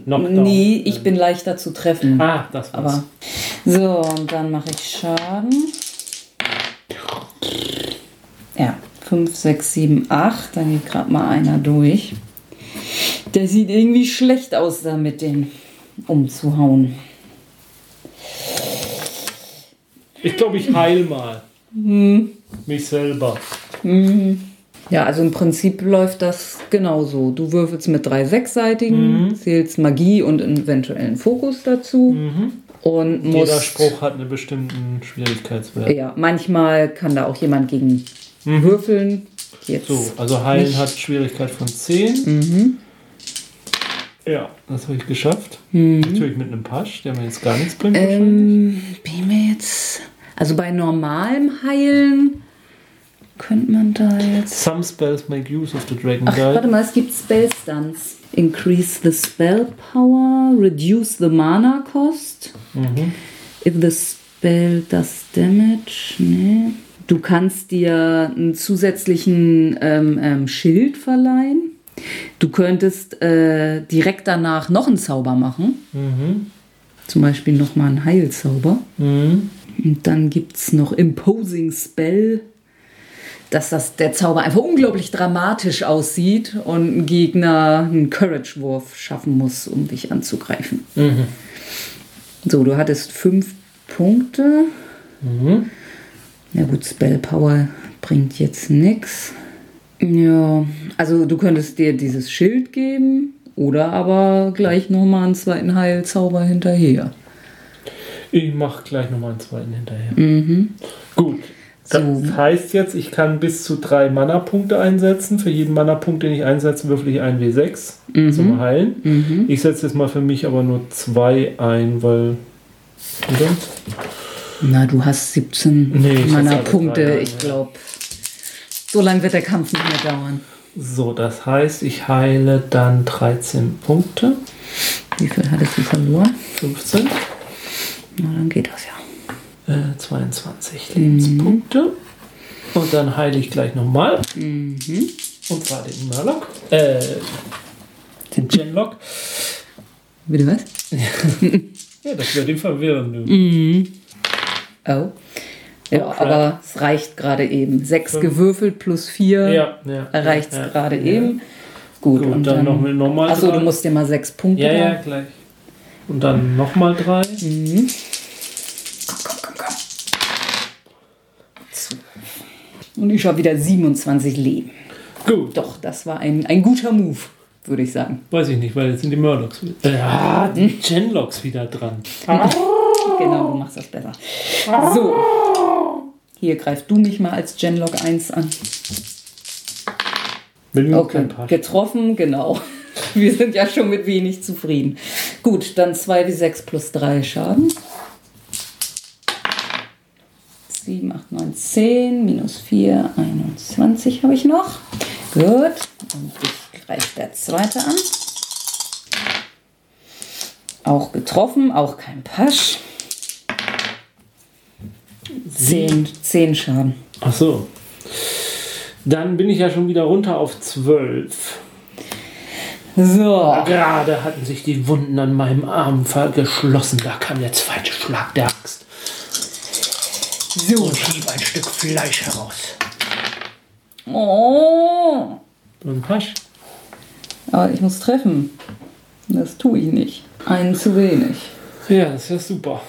Speaker 2: Durch, äh.
Speaker 1: Nee, ich bin leichter zu treffen.
Speaker 2: Ah, das war's.
Speaker 1: Aber so, und dann mache ich Schaden. Ja, 5, 6, 7, 8. Dann geht gerade mal einer durch. Der sieht irgendwie schlecht aus, da mit dem umzuhauen.
Speaker 2: Ich glaube, ich heil mal. Mich selber.
Speaker 1: Ja, also im Prinzip läuft das genauso. Du würfelst mit drei sechsseitigen, zählst Magie und eventuellen Fokus dazu. Und musst.
Speaker 2: Jeder Spruch hat einen bestimmten Schwierigkeitswert.
Speaker 1: Ja, manchmal kann da auch jemand gegen würfeln. Jetzt
Speaker 2: So, also heilen
Speaker 1: nicht.
Speaker 2: hat Schwierigkeit von 10.
Speaker 1: Mhm.
Speaker 2: Ja, das habe ich geschafft. Natürlich mit einem Pasch, der mir jetzt gar nichts bringt. wahrscheinlich.
Speaker 1: Ähm, bin mir jetzt. Also bei normalem Heilen könnte man da jetzt.
Speaker 2: Some spells make use of the Dragon
Speaker 1: Ach, warte mal, es gibt Spell Stunts. Increase the spell power, reduce the mana cost.
Speaker 2: Mhm.
Speaker 1: If the spell does damage, ne? Du kannst dir einen zusätzlichen ähm, ähm, Schild verleihen. Du könntest äh, direkt danach noch einen Zauber machen.
Speaker 2: Mhm.
Speaker 1: Zum Beispiel nochmal einen Heilzauber.
Speaker 2: Mhm.
Speaker 1: Und dann gibt es noch Imposing Spell, dass das, der Zauber einfach unglaublich dramatisch aussieht und ein Gegner einen Courage-Wurf schaffen muss, um dich anzugreifen. So, du hattest fünf Punkte.
Speaker 2: Mhm.
Speaker 1: Na gut, Spell Power bringt jetzt nichts. Ja, also du könntest dir dieses Schild geben oder aber gleich nochmal einen zweiten Heilzauber hinterher.
Speaker 2: Ich mache gleich nochmal einen zweiten hinterher. Gut. Das
Speaker 1: So.
Speaker 2: heißt jetzt, ich kann bis zu drei Mana-Punkte einsetzen. Für jeden Mana-Punkt, den ich einsetze, würfel ich einen W6 zum Heilen. Ich setze jetzt mal für mich aber nur zwei ein, weil. Oder?
Speaker 1: Na, du hast 17
Speaker 2: Nee, ich setze
Speaker 1: meiner
Speaker 2: alle
Speaker 1: Punkte.
Speaker 2: drei ein,
Speaker 1: Ich glaube, so lange wird der Kampf nicht mehr dauern.
Speaker 2: So, das heißt, ich heile dann 13 Punkte.
Speaker 1: Wie viel hattest du verloren?
Speaker 2: 15.
Speaker 1: Na, dann geht das ja.
Speaker 2: Äh, 22 Lebenspunkte. Und dann heile ich gleich nochmal. Und zwar den Murloc. Äh, den Genlock.
Speaker 1: Bitte was?
Speaker 2: Ja, das wird ihn verwirren. Du.
Speaker 1: Oh. Ja,
Speaker 2: crap.
Speaker 1: aber es reicht gerade eben. Sechs
Speaker 2: Fünf.
Speaker 1: gewürfelt plus vier
Speaker 2: Ja, ja.
Speaker 1: erreicht es
Speaker 2: ja,
Speaker 1: gerade
Speaker 2: ja.
Speaker 1: eben. Gut,
Speaker 2: Gut,
Speaker 1: und
Speaker 2: dann
Speaker 1: dann,
Speaker 2: noch mit
Speaker 1: Achso, du musst dir mal sechs Punkte
Speaker 2: Ja, ja, gleich. Und dann nochmal drei.
Speaker 1: Komm, komm, komm, komm. So. Und ich habe wieder 27 Leben.
Speaker 2: Gut.
Speaker 1: Doch, das war ein, ein guter Move, würde ich sagen.
Speaker 2: Weiß ich nicht, weil jetzt sind die Murlocs. Äh, ah, die Genlocks wieder dran.
Speaker 1: Genau, du machst das besser. So. Hier greif du mich mal als Genlock 1 an.
Speaker 2: Will mir
Speaker 1: Okay, getroffen, genau. Wir sind ja schon mit wenig zufrieden. Gut, dann 2 wie 6 plus 3 Schaden. 7, 8, 9, 10, minus 4, 21 habe ich noch. Gut, und ich greife der zweite an. Auch getroffen, auch kein Pasch. 10, 10 Schaden.
Speaker 2: Ach so. Dann bin ich ja schon wieder runter auf 12.
Speaker 1: So,
Speaker 2: Gerade hatten sich die Wunden an meinem Arm geschlossen. Da kam der zweite Schlag der Axt.
Speaker 1: so.
Speaker 2: Und hieb ein Stück Fleisch heraus.
Speaker 1: Oh,
Speaker 2: Und Pasch.
Speaker 1: aber ich muss treffen. Das tue ich nicht. Einen zu wenig.
Speaker 2: Ja, das ist ja super.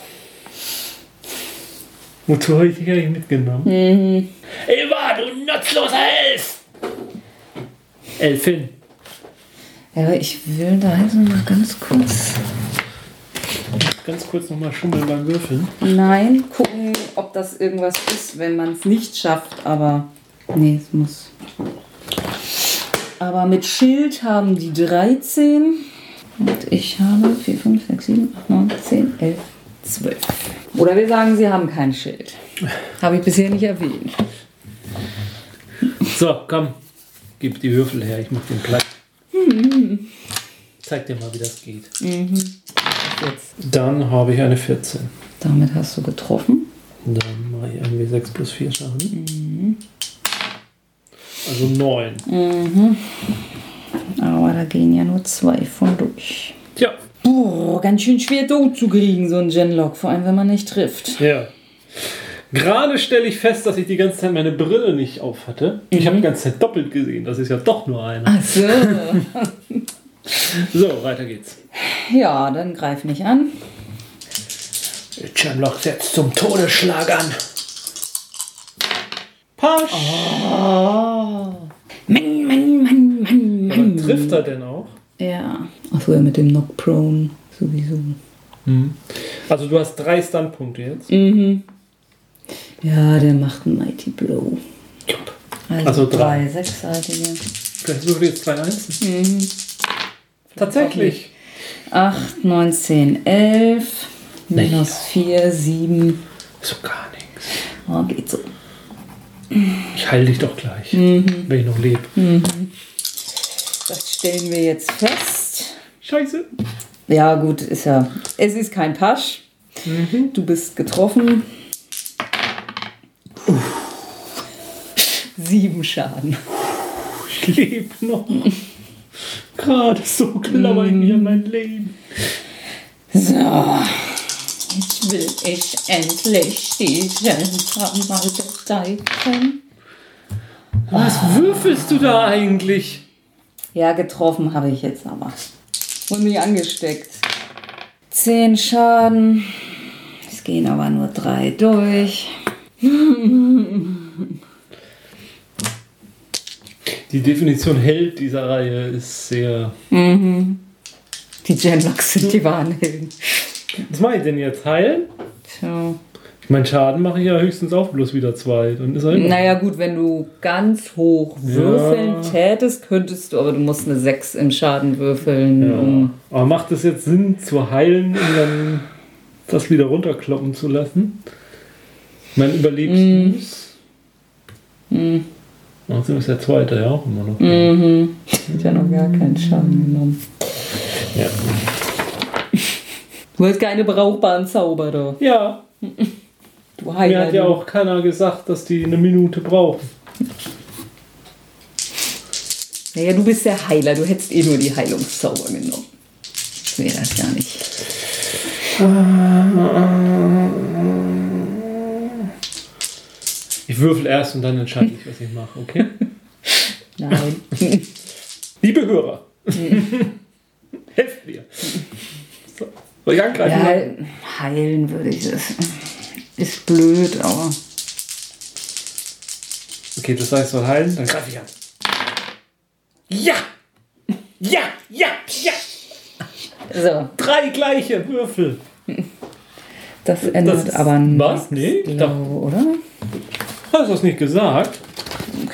Speaker 2: Wozu habe ich dich eigentlich mitgenommen? Eva, du nutzloser Elf! Elfin.
Speaker 1: Ja, aber ich will da jetzt noch mal ganz kurz.
Speaker 2: Ganz kurz nochmal schummeln beim Würfeln.
Speaker 1: Nein, gucken, ob das irgendwas ist, wenn man es nicht schafft, aber. Nee, es muss. Aber mit Schild haben die 13. Und ich habe 4, 5, 6, 7, 8, 9, 10, 11, 12. Oder wir sagen, sie haben kein Schild. Habe ich bisher nicht erwähnt.
Speaker 2: So, komm. Gib die Würfel her, ich mach den platt. Zeig dir mal, wie das geht.
Speaker 1: Jetzt.
Speaker 2: Dann habe ich eine 14.
Speaker 1: Damit hast du getroffen.
Speaker 2: Dann mache ich irgendwie 6 plus 4 Schaden. Also 9.
Speaker 1: Aber da gehen ja nur zwei von durch.
Speaker 2: Tja,
Speaker 1: Boah, ganz schön schwer tot zu kriegen, so ein Genlock, vor allem wenn man nicht trifft.
Speaker 2: ja. Gerade stelle ich fest, dass ich die ganze Zeit meine Brille nicht auf hatte. Ich habe die ganze Zeit doppelt gesehen. Das ist ja doch nur eine.
Speaker 1: Ach so.
Speaker 2: So, weiter geht's.
Speaker 1: ja, dann greif mich an.
Speaker 2: Sherlock setzt zum Todesschlag an. Pasch!
Speaker 1: Mann, Mann, Mann, Mann, Mann.
Speaker 2: Aber trifft er denn auch?
Speaker 1: Ja. Achso, ja, mit dem Knock Prone sowieso.
Speaker 2: Also du hast drei Standpunkte jetzt.
Speaker 1: Ja, der macht einen Mighty Blow. Also,
Speaker 2: Also
Speaker 1: drei
Speaker 2: drei.
Speaker 1: sechsseitige.
Speaker 2: Vielleicht würfel jetzt zwei Einsen. Tatsächlich.
Speaker 1: 8, 19, 11. Minus 4, 7.
Speaker 2: So gar nichts.
Speaker 1: Oh, geht so.
Speaker 2: Ich heile dich doch gleich, wenn ich noch lebe.
Speaker 1: Das stellen wir jetzt fest.
Speaker 2: Scheiße.
Speaker 1: Ja, gut, ist ja. Es ist kein Pasch. Du bist getroffen. Sieben Schaden.
Speaker 2: Ich lebe noch. Gerade so klammer ich mich an mein Leben.
Speaker 1: So. Jetzt will ich endlich diesen Hammer besteigen.
Speaker 2: Was würfelst du da eigentlich?
Speaker 1: Ja, getroffen habe ich jetzt aber. Und mich angesteckt. Zehn Schaden. Es gehen aber nur drei durch.
Speaker 2: Die Definition Held dieser Reihe ist sehr.
Speaker 1: Die Genlocks sind die wahren Helden.
Speaker 2: Was mache ich denn jetzt? Heilen?
Speaker 1: Tja.
Speaker 2: Ich meine, Schaden mache ich ja höchstens auch bloß wieder zwei. Dann ist er immer.
Speaker 1: Naja, gut, wenn du ganz hoch würfeln
Speaker 2: Ja.
Speaker 1: tätest, könntest du, aber du musst eine 6 im Schaden würfeln.
Speaker 2: Ja.
Speaker 1: Um,
Speaker 2: Aber macht es jetzt Sinn zu heilen und dann das wieder runterkloppen zu lassen? Ich meine, überlebst
Speaker 1: Mm.
Speaker 2: du's? Außerdem ist der zweite ja auch immer noch.
Speaker 1: mhm. Hat ja noch gar keinen Schaden genommen.
Speaker 2: Ja.
Speaker 1: Du hast keine brauchbaren Zauberer.
Speaker 2: ja,
Speaker 1: Du
Speaker 2: mir hat ja auch keiner gesagt, dass die eine Minute brauchen.
Speaker 1: Naja, du bist der Heiler. Du hättest eh nur die Heilungszauber genommen. Wäre das gar nicht.
Speaker 2: Ich würfel erst und dann entscheide ich, was ich mache, okay?
Speaker 1: Nein.
Speaker 2: Liebe Hörer, helft mir. So. Soll ich angreifen?
Speaker 1: ja, heilen würde ich das. Ist blöd, aber.
Speaker 2: Okay, das heißt, soll heilen, dann greife ich an. Ja! Ja, ja, ja!
Speaker 1: So,
Speaker 2: Drei gleiche Würfel.
Speaker 1: das ändert
Speaker 2: ist-
Speaker 1: aber nichts.
Speaker 2: was? Nee, ich
Speaker 1: glaube, oder?
Speaker 2: Hast du das nicht gesagt,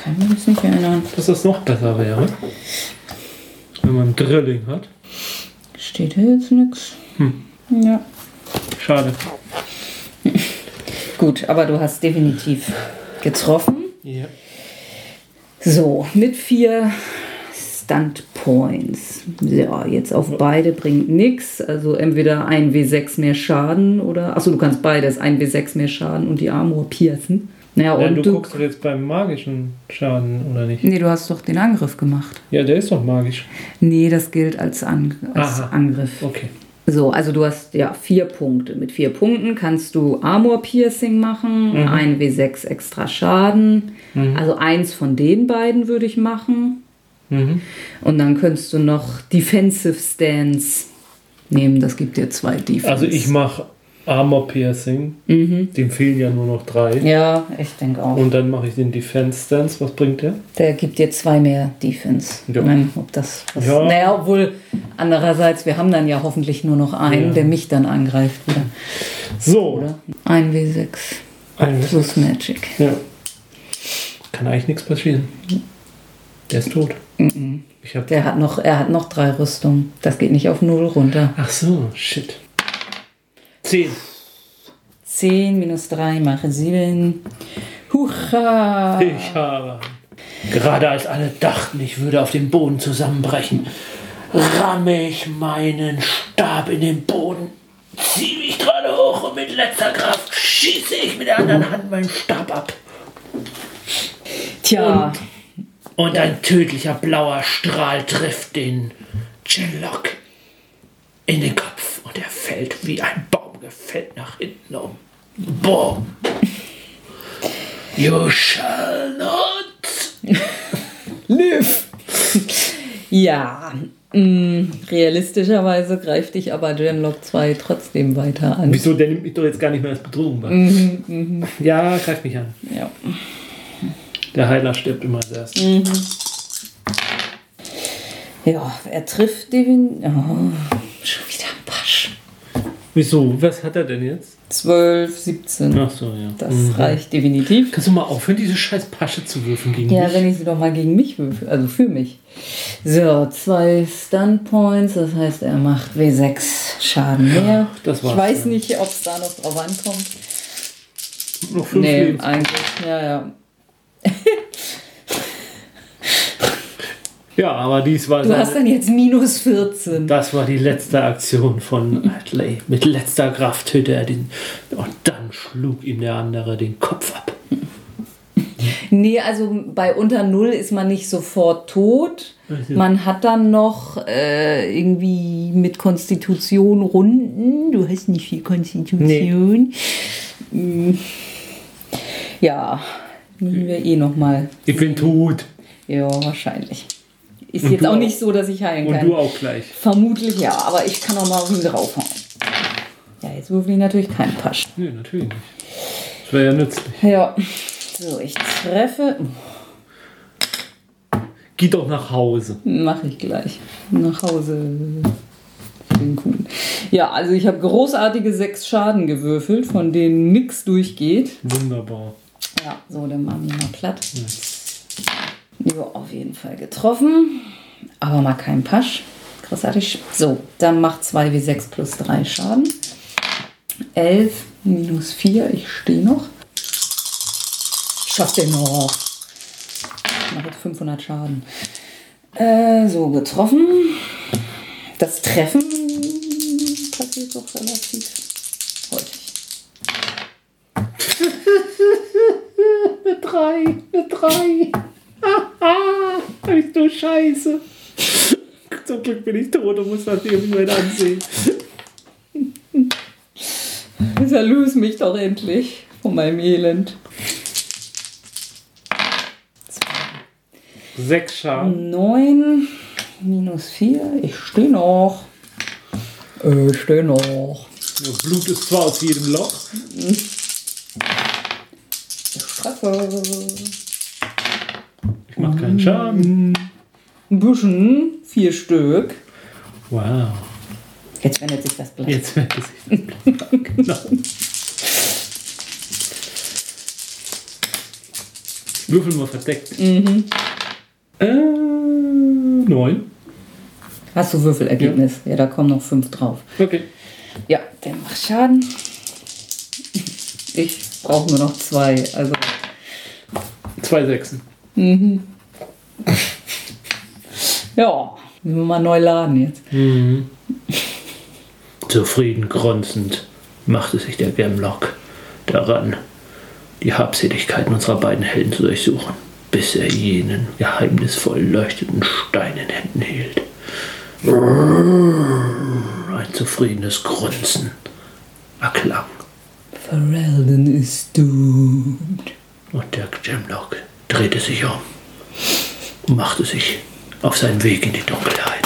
Speaker 1: Kann mich jetzt nicht erinnern.
Speaker 2: dass das noch besser wäre? Wenn man Drilling hat.
Speaker 1: Steht hier jetzt nichts?
Speaker 2: Hm.
Speaker 1: Ja.
Speaker 2: Schade.
Speaker 1: Gut, aber du hast definitiv getroffen.
Speaker 2: Ja.
Speaker 1: So, mit vier Stunt Points. Ja, jetzt auf beide bringt nichts. Also entweder ein W6 mehr Schaden oder. Achso, du kannst beides. Ein W6 mehr Schaden und die Armor piercen. Naja,
Speaker 2: ja
Speaker 1: und
Speaker 2: du,
Speaker 1: du.
Speaker 2: guckst doch jetzt beim magischen Schaden, oder nicht?
Speaker 1: nee, du hast doch den Angriff gemacht.
Speaker 2: Ja, der ist doch magisch.
Speaker 1: Nee, das gilt als, An als
Speaker 2: Aha.
Speaker 1: Angriff.
Speaker 2: Okay.
Speaker 1: So, also du hast ja vier Punkte. Mit vier Punkten kannst du Armor Piercing machen, ein W6 extra Schaden. Also eins von den beiden würde ich machen.
Speaker 2: Mhm.
Speaker 1: Und dann könntest du noch Defensive Stance nehmen. Das gibt dir zwei Defense.
Speaker 2: Also ich mache Armor Piercing. Dem fehlen ja nur noch drei.
Speaker 1: Ja, ich denke auch.
Speaker 2: Und dann mache ich den Defense Stance. Was bringt der?
Speaker 1: Der gibt dir zwei mehr Defense.
Speaker 2: Ja.
Speaker 1: Ich meine, ob das was
Speaker 2: Ja.
Speaker 1: Naja, obwohl andererseits, wir haben dann ja hoffentlich nur noch einen,
Speaker 2: Ja.
Speaker 1: der mich dann angreift wieder.
Speaker 2: So.
Speaker 1: Oder? Ein W6
Speaker 2: Ein
Speaker 1: plus Magic.
Speaker 2: Ja. Kann eigentlich nichts passieren. Der ist tot. Ich hab.
Speaker 1: Der hat noch, er hat noch drei Rüstungen. Das geht nicht auf null runter.
Speaker 2: Ach so, shit. Zehn.
Speaker 1: 10 minus 3 mache 7. Hucha!
Speaker 2: Ich habe. Gerade als alle dachten, ich würde auf den Boden zusammenbrechen, ramme ich meinen Stab in den Boden, ziehe mich gerade hoch und mit letzter Kraft schieße ich mit der anderen Hand meinen Stab ab.
Speaker 1: Tja,
Speaker 2: Und ein tödlicher blauer Strahl trifft den Genlock in den Kopf und er fällt wie ein Baum gefällt nach hinten um. Boom. You shall not
Speaker 1: live! ja, mh, realistischerweise greift dich aber Genlock 2 trotzdem weiter an.
Speaker 2: Wieso? Der nimmt mich doch jetzt gar nicht mehr als Bedrohung wahr. Ja, greif mich an.
Speaker 1: Ja.
Speaker 2: Der Heiler stirbt immer als erstes.
Speaker 1: ja, er trifft den. Oh, schon wieder ein Pasch.
Speaker 2: Wieso? Was hat er denn jetzt?
Speaker 1: 12, 17.
Speaker 2: Ach so, ja.
Speaker 1: Das reicht definitiv.
Speaker 2: Kannst du mal aufhören, diese scheiß Pasche zu würfeln gegen
Speaker 1: Ja,
Speaker 2: mich?
Speaker 1: wenn ich sie doch mal gegen mich würfel, also für mich. So, zwei Stun Points, das heißt, er macht W6 Schaden mehr.
Speaker 2: das war's
Speaker 1: ich weiß
Speaker 2: dann.
Speaker 1: nicht, ob es da noch drauf ankommt.
Speaker 2: Noch fünf
Speaker 1: Nee, eigentlich, ja, ja.
Speaker 2: Ja, aber dies war
Speaker 1: Du hast dann jetzt minus 14.
Speaker 2: das war die letzte Aktion von Atley. Mit letzter Kraft tötete er den und dann schlug ihm der andere den Kopf ab.
Speaker 1: Nee, also bei unter Null ist man nicht sofort tot. Man hat dann noch äh, irgendwie mit Konstitution Runden. Du hast nicht viel Konstitution. Mm. Ja, müssen wir eh noch mal.
Speaker 2: Ich bin tot.
Speaker 1: Ja, wahrscheinlich. Ist
Speaker 2: Und
Speaker 1: jetzt auch
Speaker 2: auch.
Speaker 1: nicht so, dass ich heilen
Speaker 2: Und
Speaker 1: kann.
Speaker 2: du auch gleich.
Speaker 1: Vermutlich ja, aber ich kann auch mal auf ihn draufhauen. Ja, jetzt würfel ich natürlich keinen Pasch.
Speaker 2: Nee, natürlich nicht. Das wäre ja nützlich.
Speaker 1: Ja. So, ich treffe.
Speaker 2: Geh doch nach Hause.
Speaker 1: Mache ich gleich. Nach Hause. Ja, also ich habe großartige sechs Schaden gewürfelt, von denen nichts durchgeht.
Speaker 2: Wunderbar.
Speaker 1: Ja, so, dann machen wir mal platt. Ja, auf jeden Fall getroffen. Aber mal kein Pasch. Großartig. So, dann macht 2 wie 6 plus 3 Schaden. 11 minus 4, ich stehe noch. Schaff den noch. Ich mache jetzt 500 Schaden. Äh, so, getroffen. Das Treffen passiert doch relativ häufig.
Speaker 2: Eine 3, eine 3. Du Scheiße. Zum Glück bin ich tot und muss das irgendwann ansehen.
Speaker 1: Erlöse mich doch endlich von meinem Elend.
Speaker 2: Sechs Schaden.
Speaker 1: 9 minus 4, ich stehe noch. Ich stehe noch.
Speaker 2: Ja, Blut ist zwar aus jedem Loch.
Speaker 1: Ich treffe.
Speaker 2: Ich mach keinen Schaden.
Speaker 1: Ein bisschen, vier Stück.
Speaker 2: Wow.
Speaker 1: Jetzt wendet sich das Blatt.
Speaker 2: Jetzt wird es sich das Blatt. Genau. Würfel mal verdeckt.
Speaker 1: Mhm.
Speaker 2: Äh, neun.
Speaker 1: Hast du Würfelergebnis? Ja. da kommen noch fünf drauf.
Speaker 2: Okay.
Speaker 1: Ja, der macht Schaden. Ich brauche nur noch zwei. Also,
Speaker 2: Zwei Sechsen.
Speaker 1: ja, müssen wir mal neu laden jetzt.
Speaker 2: Zufrieden grunzend machte sich der Gemlock daran, die Habseligkeiten unserer beiden Helden zu durchsuchen, bis er jenen geheimnisvoll leuchtenden Stein in Händen hielt. Ein zufriedenes Grunzen erklang
Speaker 1: Ferelden ist doomed.
Speaker 2: und der Gemlock drehte sich um und machte sich auf seinen Weg in die Dunkelheit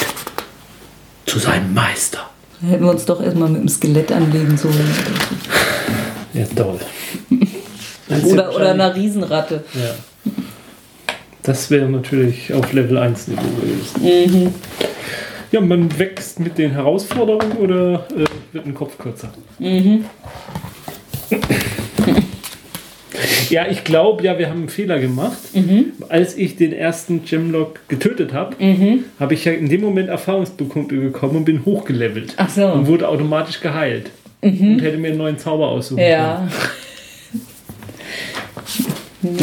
Speaker 2: zu seinem Meister.
Speaker 1: Hätten wir uns doch erstmal mit dem Skelett anlegen sollen.
Speaker 2: Ja, toll.
Speaker 1: Oder, oder einer Riesenratte.
Speaker 2: Ja. Das wäre natürlich auf Level 1 Niveau gewesen. Ja, man wächst mit den Herausforderungen oder äh, wird ein Kopf kürzer? Ja, ich glaube, ja, wir haben einen Fehler gemacht. Als ich den ersten Gemlock getötet habe, habe ich ja in dem Moment Erfahrungspunkte bekommen und bin hochgelevelt.
Speaker 1: Ach so.
Speaker 2: Und wurde automatisch geheilt. Und hätte mir einen neuen Zauber aussuchen können.
Speaker 1: Ja.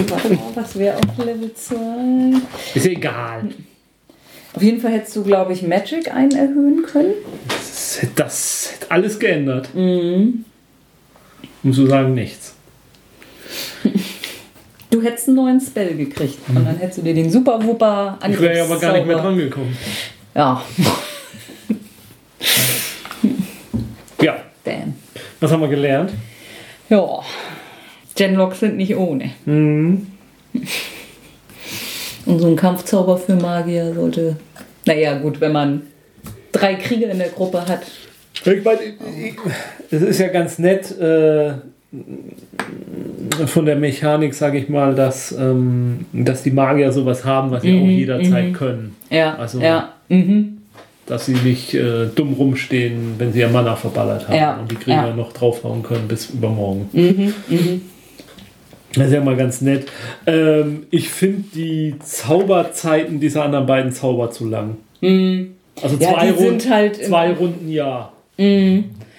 Speaker 1: Warte mal, was wäre auf Level 2?
Speaker 2: Ist ja egal.
Speaker 1: Auf jeden Fall hättest du, glaube ich, Magic einen erhöhen können.
Speaker 2: Das hätte, das alles geändert. Um zu sagen, nichts.
Speaker 1: Du hättest einen neuen Spell gekriegt. Und dann hättest du dir den Super Wupper
Speaker 2: Ich wäre ja aber gar nicht mehr dran gekommen.
Speaker 1: Ja,
Speaker 2: Ja,
Speaker 1: damn.
Speaker 2: was haben wir gelernt?
Speaker 1: Ja. Genlocks sind nicht ohne. Und so ein Kampfzauber für Magier sollte. Naja, gut, wenn man drei Krieger in der Gruppe hat.
Speaker 2: Ich meine, es ist ja ganz nett äh, von der Mechanik, sage ich mal, dass, ähm, dass die Magier sowas haben, was sie auch jederzeit können.
Speaker 1: Ja,
Speaker 2: Also-
Speaker 1: ja. Mhm.
Speaker 2: Dass sie nicht äh, dumm rumstehen, wenn sie ihr Mana verballert haben
Speaker 1: Ja,
Speaker 2: und die Krieger
Speaker 1: ja.
Speaker 2: noch draufhauen können bis übermorgen. Das ist ja mal ganz nett. Ähm, ich finde die Zauberzeiten dieser anderen beiden Zauber zu lang. Also
Speaker 1: Ja,
Speaker 2: zwei, Runden,
Speaker 1: halt
Speaker 2: zwei Runden ja.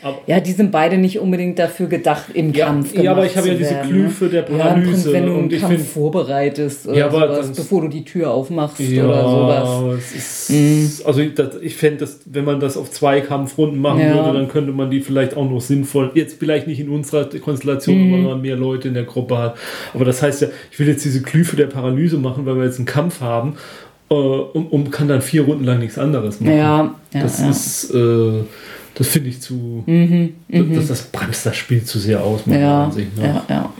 Speaker 2: Aber,
Speaker 1: Ja, die sind beide nicht unbedingt dafür gedacht, im
Speaker 2: Ja,
Speaker 1: Kampf
Speaker 2: ja, aber
Speaker 1: gemacht
Speaker 2: ich habe ja diese
Speaker 1: werden,
Speaker 2: Glyphe der
Speaker 1: Ja,
Speaker 2: Paralyse
Speaker 1: Prinzip, wenn du einen Kampf
Speaker 2: find-
Speaker 1: vorbereitest oder
Speaker 2: Ja,
Speaker 1: sowas,
Speaker 2: das-
Speaker 1: bevor du die Tür aufmachst
Speaker 2: ja,
Speaker 1: oder sowas.
Speaker 2: ist, also ich, das, ich fände, wenn man das auf zwei Kampfrunden machen
Speaker 1: Ja.
Speaker 2: würde, dann könnte man die vielleicht auch noch sinnvoll, jetzt vielleicht nicht in unserer Konstellation,
Speaker 1: Mhm.
Speaker 2: wenn man mehr Leute in der Gruppe hat. Aber das heißt ja, ich will jetzt diese Glyphe der Paralyse machen, weil wir jetzt einen Kampf haben äh, und, und kann dann vier Runden lang nichts anderes machen.
Speaker 1: Ja, ja,
Speaker 2: das
Speaker 1: ja. Mhm,
Speaker 2: ist, äh, das finde ich zu, das, das bremst das Spiel zu sehr aus, meiner
Speaker 1: ja,
Speaker 2: Ansicht nach.
Speaker 1: ja, ja.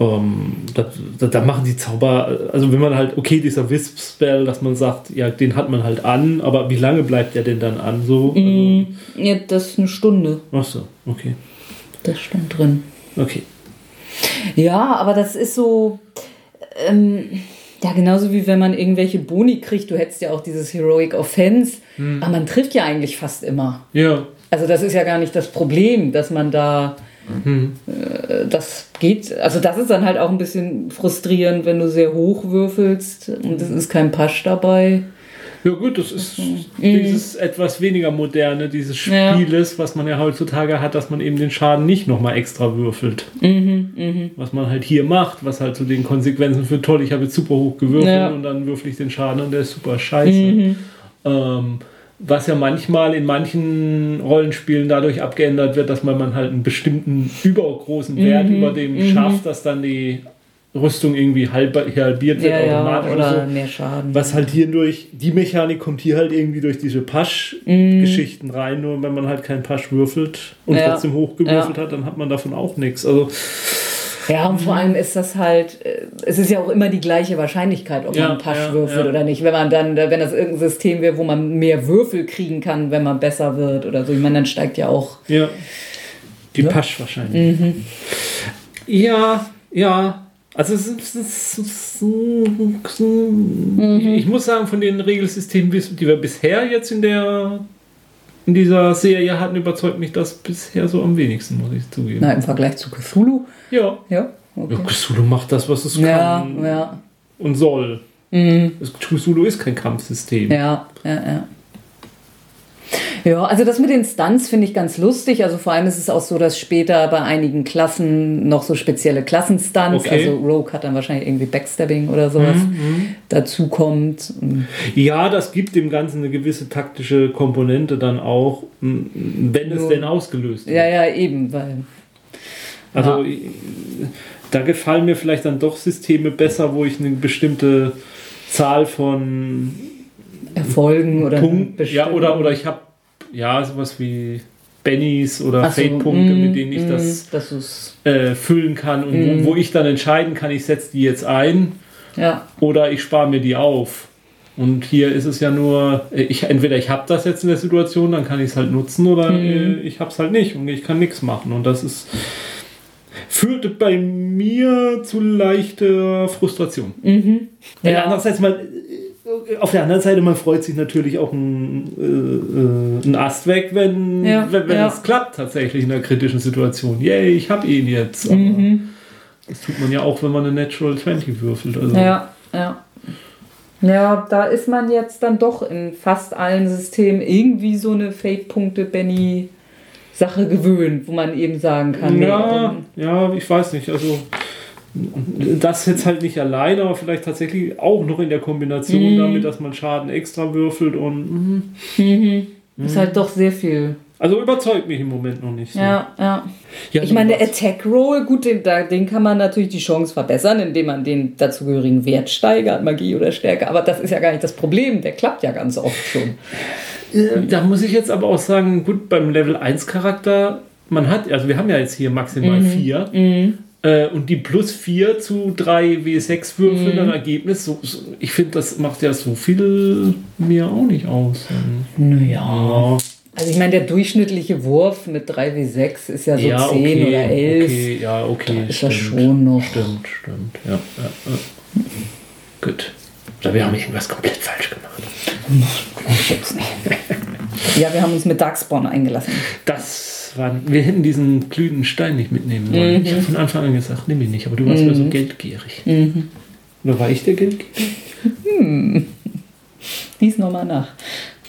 Speaker 2: Ähm, da, machen die Zauber, also wenn man halt, okay, dieser Wisp-Spell, dass man sagt, ja, den hat man halt an, aber wie lange bleibt der denn dann an? So?
Speaker 1: Mhm. Ja, das ist eine Stunde.
Speaker 2: Also, ach so, okay.
Speaker 1: Das stand drin.
Speaker 2: Okay.
Speaker 1: Ja, aber das ist so. Ähm, ja, genauso wie wenn man irgendwelche Boni kriegt. Du hättest ja auch dieses Heroic Offense.
Speaker 2: Hm.
Speaker 1: Aber man trifft ja eigentlich fast immer.
Speaker 2: Ja.
Speaker 1: Also, das ist ja gar nicht das Problem, dass man da.
Speaker 2: Hm.
Speaker 1: Äh, das geht. Also, das ist dann halt auch ein bisschen frustrierend, wenn du sehr hoch würfelst und es ist kein Pasch dabei.
Speaker 2: Ja gut, das ist dieses etwas weniger moderne, dieses
Speaker 1: Mhm. Ja.
Speaker 2: Spieles, was man ja heutzutage hat, dass man eben den Schaden nicht nochmal extra würfelt.
Speaker 1: Mhm,
Speaker 2: Was man halt hier macht, was halt zu den Konsequenzen für toll, ich habe jetzt super hoch gewürfelt
Speaker 1: Ja. Mhm.
Speaker 2: und dann würfel ich den Schaden und der ist super scheiße. Ähm, was ja manchmal in manchen Rollenspielen dadurch abgeändert wird, dass man, man halt einen bestimmten übergroßen Wert
Speaker 1: Mhm.
Speaker 2: über dem schafft, dass dann die Rüstung irgendwie halb, halbiert wird
Speaker 1: Ja, ja,
Speaker 2: automatisch
Speaker 1: oder
Speaker 2: und so.
Speaker 1: mehr Schaden.
Speaker 2: Was halt hier durch, die Mechanik kommt hier halt irgendwie durch diese Pasch-Geschichten rein, nur wenn man halt keinen Pasch würfelt und
Speaker 1: Ja.
Speaker 2: trotzdem hochgewürfelt hat, dann hat man davon auch nichts. Also,
Speaker 1: Ja, und vor allem ist das halt, äh, es ist ja auch immer die gleiche Wahrscheinlichkeit, ob
Speaker 2: Ja,
Speaker 1: man Pasch
Speaker 2: ja,
Speaker 1: würfelt
Speaker 2: ja.
Speaker 1: oder nicht. Wenn man dann, wenn das irgendein System wäre, wo man mehr Würfel kriegen kann, wenn man besser wird oder so. Ich meine, dann steigt ja auch.
Speaker 2: ja. Die Pasch wahrscheinlich. Ja, ja. Also es ist, es ist, ich muss sagen, von den Regelsystemen, die wir bisher jetzt in der in dieser Serie hatten, überzeugt mich das bisher so am wenigsten, muss ich zugeben.
Speaker 1: Na, im Vergleich zu Cthulhu.
Speaker 2: Ja.
Speaker 1: Ja. Okay.
Speaker 2: Ja, Cthulhu macht das, was es
Speaker 1: Ja,
Speaker 2: kann
Speaker 1: ja.
Speaker 2: und soll. Das Cthulhu ist kein Kampfsystem.
Speaker 1: Ja, ja, ja. Ja, also das mit den Stunts finde ich ganz lustig. Also vor allem ist es auch so, dass später bei einigen Klassen noch so spezielle Klassenstunts,
Speaker 2: Okay.
Speaker 1: also Rogue hat dann wahrscheinlich irgendwie Backstabbing oder sowas, dazu kommt.
Speaker 2: Ja, das gibt dem Ganzen eine gewisse taktische Komponente dann auch, wenn es
Speaker 1: Nur-
Speaker 2: denn ausgelöst wird.
Speaker 1: Ja, ja, eben, weil
Speaker 2: Also
Speaker 1: Ja.
Speaker 2: ich- da gefallen mir vielleicht dann doch Systeme besser, wo ich eine bestimmte Zahl von
Speaker 1: Erfolgen oder
Speaker 2: Punkten, ja, oder, oder ich habe ja sowas wie Bennys oder
Speaker 1: Ach so,
Speaker 2: Fate-Punkte,
Speaker 1: mm,
Speaker 2: mit denen ich
Speaker 1: mm,
Speaker 2: das
Speaker 1: das ist
Speaker 2: äh, füllen kann und
Speaker 1: Mm.
Speaker 2: wo, wo ich dann entscheiden kann, ich setze die jetzt ein
Speaker 1: ja,
Speaker 2: oder ich spare mir die auf. Und hier ist es ja nur, äh, ich, entweder ich habe das jetzt in der Situation, dann kann ich es halt nutzen, oder äh, ich habe es halt nicht und ich kann nichts machen. Und das ist führte bei mir zu leichter Frustration. Weil
Speaker 1: Ja.
Speaker 2: Andererseits mal, äh, auf der anderen Seite, man freut sich natürlich auch ein, äh, äh, ein Ast weg, wenn,
Speaker 1: Ja,
Speaker 2: wenn, wenn
Speaker 1: ja.
Speaker 2: es klappt tatsächlich in einer kritischen Situation. Yay, ich habe ihn jetzt. Aber Das tut man ja auch, wenn man eine Natural 20 würfelt. Also.
Speaker 1: ja, ja. Ja, da ist man jetzt dann doch in fast allen Systemen irgendwie so eine Fate-Punkte-Benny-Sache gewöhnt, wo man eben sagen kann, nee,
Speaker 2: Ja,
Speaker 1: dann-
Speaker 2: ja, ich weiß nicht. Also das jetzt halt nicht alleine, aber vielleicht tatsächlich auch noch in der Kombination
Speaker 1: Mhm.
Speaker 2: damit, dass man Schaden extra würfelt und
Speaker 1: ist halt doch sehr viel.
Speaker 2: also überzeugt mich im Moment noch nicht. so.
Speaker 1: Ja, ja.
Speaker 2: Ja,
Speaker 1: Ich meine, der Attack Roll, gut, den, den kann man natürlich die Chance verbessern, indem man den dazugehörigen Wert steigert, Magie oder Stärke. Aber das ist ja gar nicht das Problem. Der klappt ja ganz oft schon.
Speaker 2: Äh, Da muss ich jetzt aber auch sagen, gut, beim Level 1 Charakter, man hat, also wir haben ja jetzt hier maximal 4 äh, und die plus 4 zu 3 W6 Würfeln ein Ergebnis, so, so, ich finde, das macht ja so viel mir auch nicht aus.
Speaker 1: Naja.
Speaker 2: Ja,
Speaker 1: Also ich meine, der durchschnittliche Wurf mit 3W6 ist ja so
Speaker 2: ja
Speaker 1: 10
Speaker 2: okay,
Speaker 1: oder 11.
Speaker 2: okay, ja, okay,
Speaker 1: ist das schon noch.
Speaker 2: Stimmt, stimmt, ja, ja, ja. Gut. Oder wir haben irgendwas komplett falsch gemacht.
Speaker 1: Ich schätze nicht. ja, wir haben uns mit Darkspawn eingelassen.
Speaker 2: Das war, wir hätten diesen glühenden Stein nicht mitnehmen sollen.
Speaker 1: Mhm.
Speaker 2: Ich habe von Anfang an gesagt, nimm ihn nicht, aber du warst ja so geldgierig.
Speaker 1: Mhm.
Speaker 2: Oder war ich der geldgierig?
Speaker 1: Lies nochmal nach.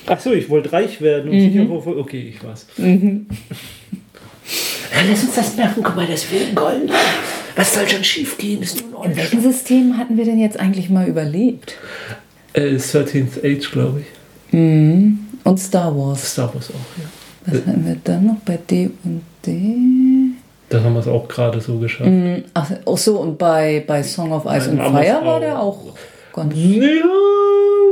Speaker 2: Ach so, ich wollte reich werden und
Speaker 1: Mhm.
Speaker 2: sicher auf, okay, ich war's. Ja, lass uns das merken, guck mal, das wird Gold. Was soll schon schief gehen? Ist nur
Speaker 1: In welchem System hatten wir denn jetzt eigentlich mal überlebt?
Speaker 2: äh, 13th Age, glaube ich.
Speaker 1: Und Star Wars.
Speaker 2: Star Wars auch, ja.
Speaker 1: Was hatten wir dann noch bei D und D?
Speaker 2: Da haben wir es auch gerade so geschafft.
Speaker 1: Ach, ach so, und bei, bei Song of Ice and
Speaker 2: Amos
Speaker 1: Fire war der auch ganz.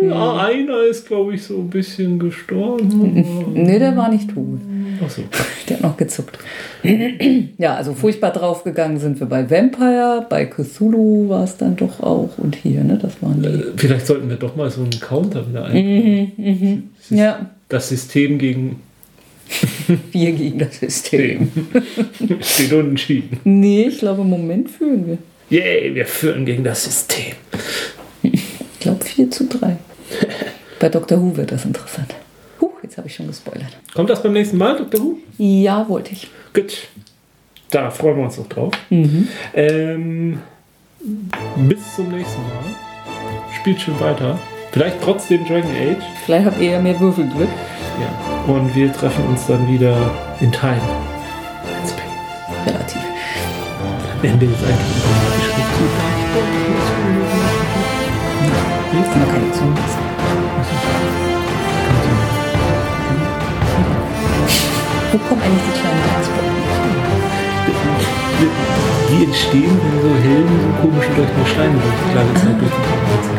Speaker 2: Ja, einer ist, glaube ich, so ein bisschen gestorben.
Speaker 1: Nee, der war nicht tot.
Speaker 2: Ach so.
Speaker 1: Der hat noch gezuckt. ja, also furchtbar draufgegangen sind wir bei Vampire, bei Cthulhu war es dann doch auch und hier, ne? Das waren die.
Speaker 2: Äh, Vielleicht sollten wir doch mal so einen Counter wieder ein.
Speaker 1: Ja,
Speaker 2: Das System gegen
Speaker 1: Wir gegen das System.
Speaker 2: Steht unentschieden.
Speaker 1: Nee, ich glaube, im Moment führen wir.
Speaker 2: Yay, wir führen gegen das System.
Speaker 1: Ich glaube 4 zu 3. Bei Dr. Who wird das interessant. Huh, jetzt habe ich schon gespoilert.
Speaker 2: Kommt das beim nächsten Mal, Dr. Who?
Speaker 1: Ja, wollte ich.
Speaker 2: Gut. Da freuen wir uns noch drauf. Ähm, bis zum nächsten Mal. Spielt schön weiter. Vielleicht trotzdem Dragon Age.
Speaker 1: Vielleicht habt ihr ja mehr Würfelglück.
Speaker 2: Ja. Und wir treffen uns dann wieder in Time.
Speaker 1: Relativ.
Speaker 2: Ende ist eigentlich automatisch
Speaker 1: kann jetzt so lassen. Wo kommen eigentlich die kleinen Gasbomben?
Speaker 2: Die entstehen, wenn so Helden so komische leuchtende Steine durch die kleine Zeit durch die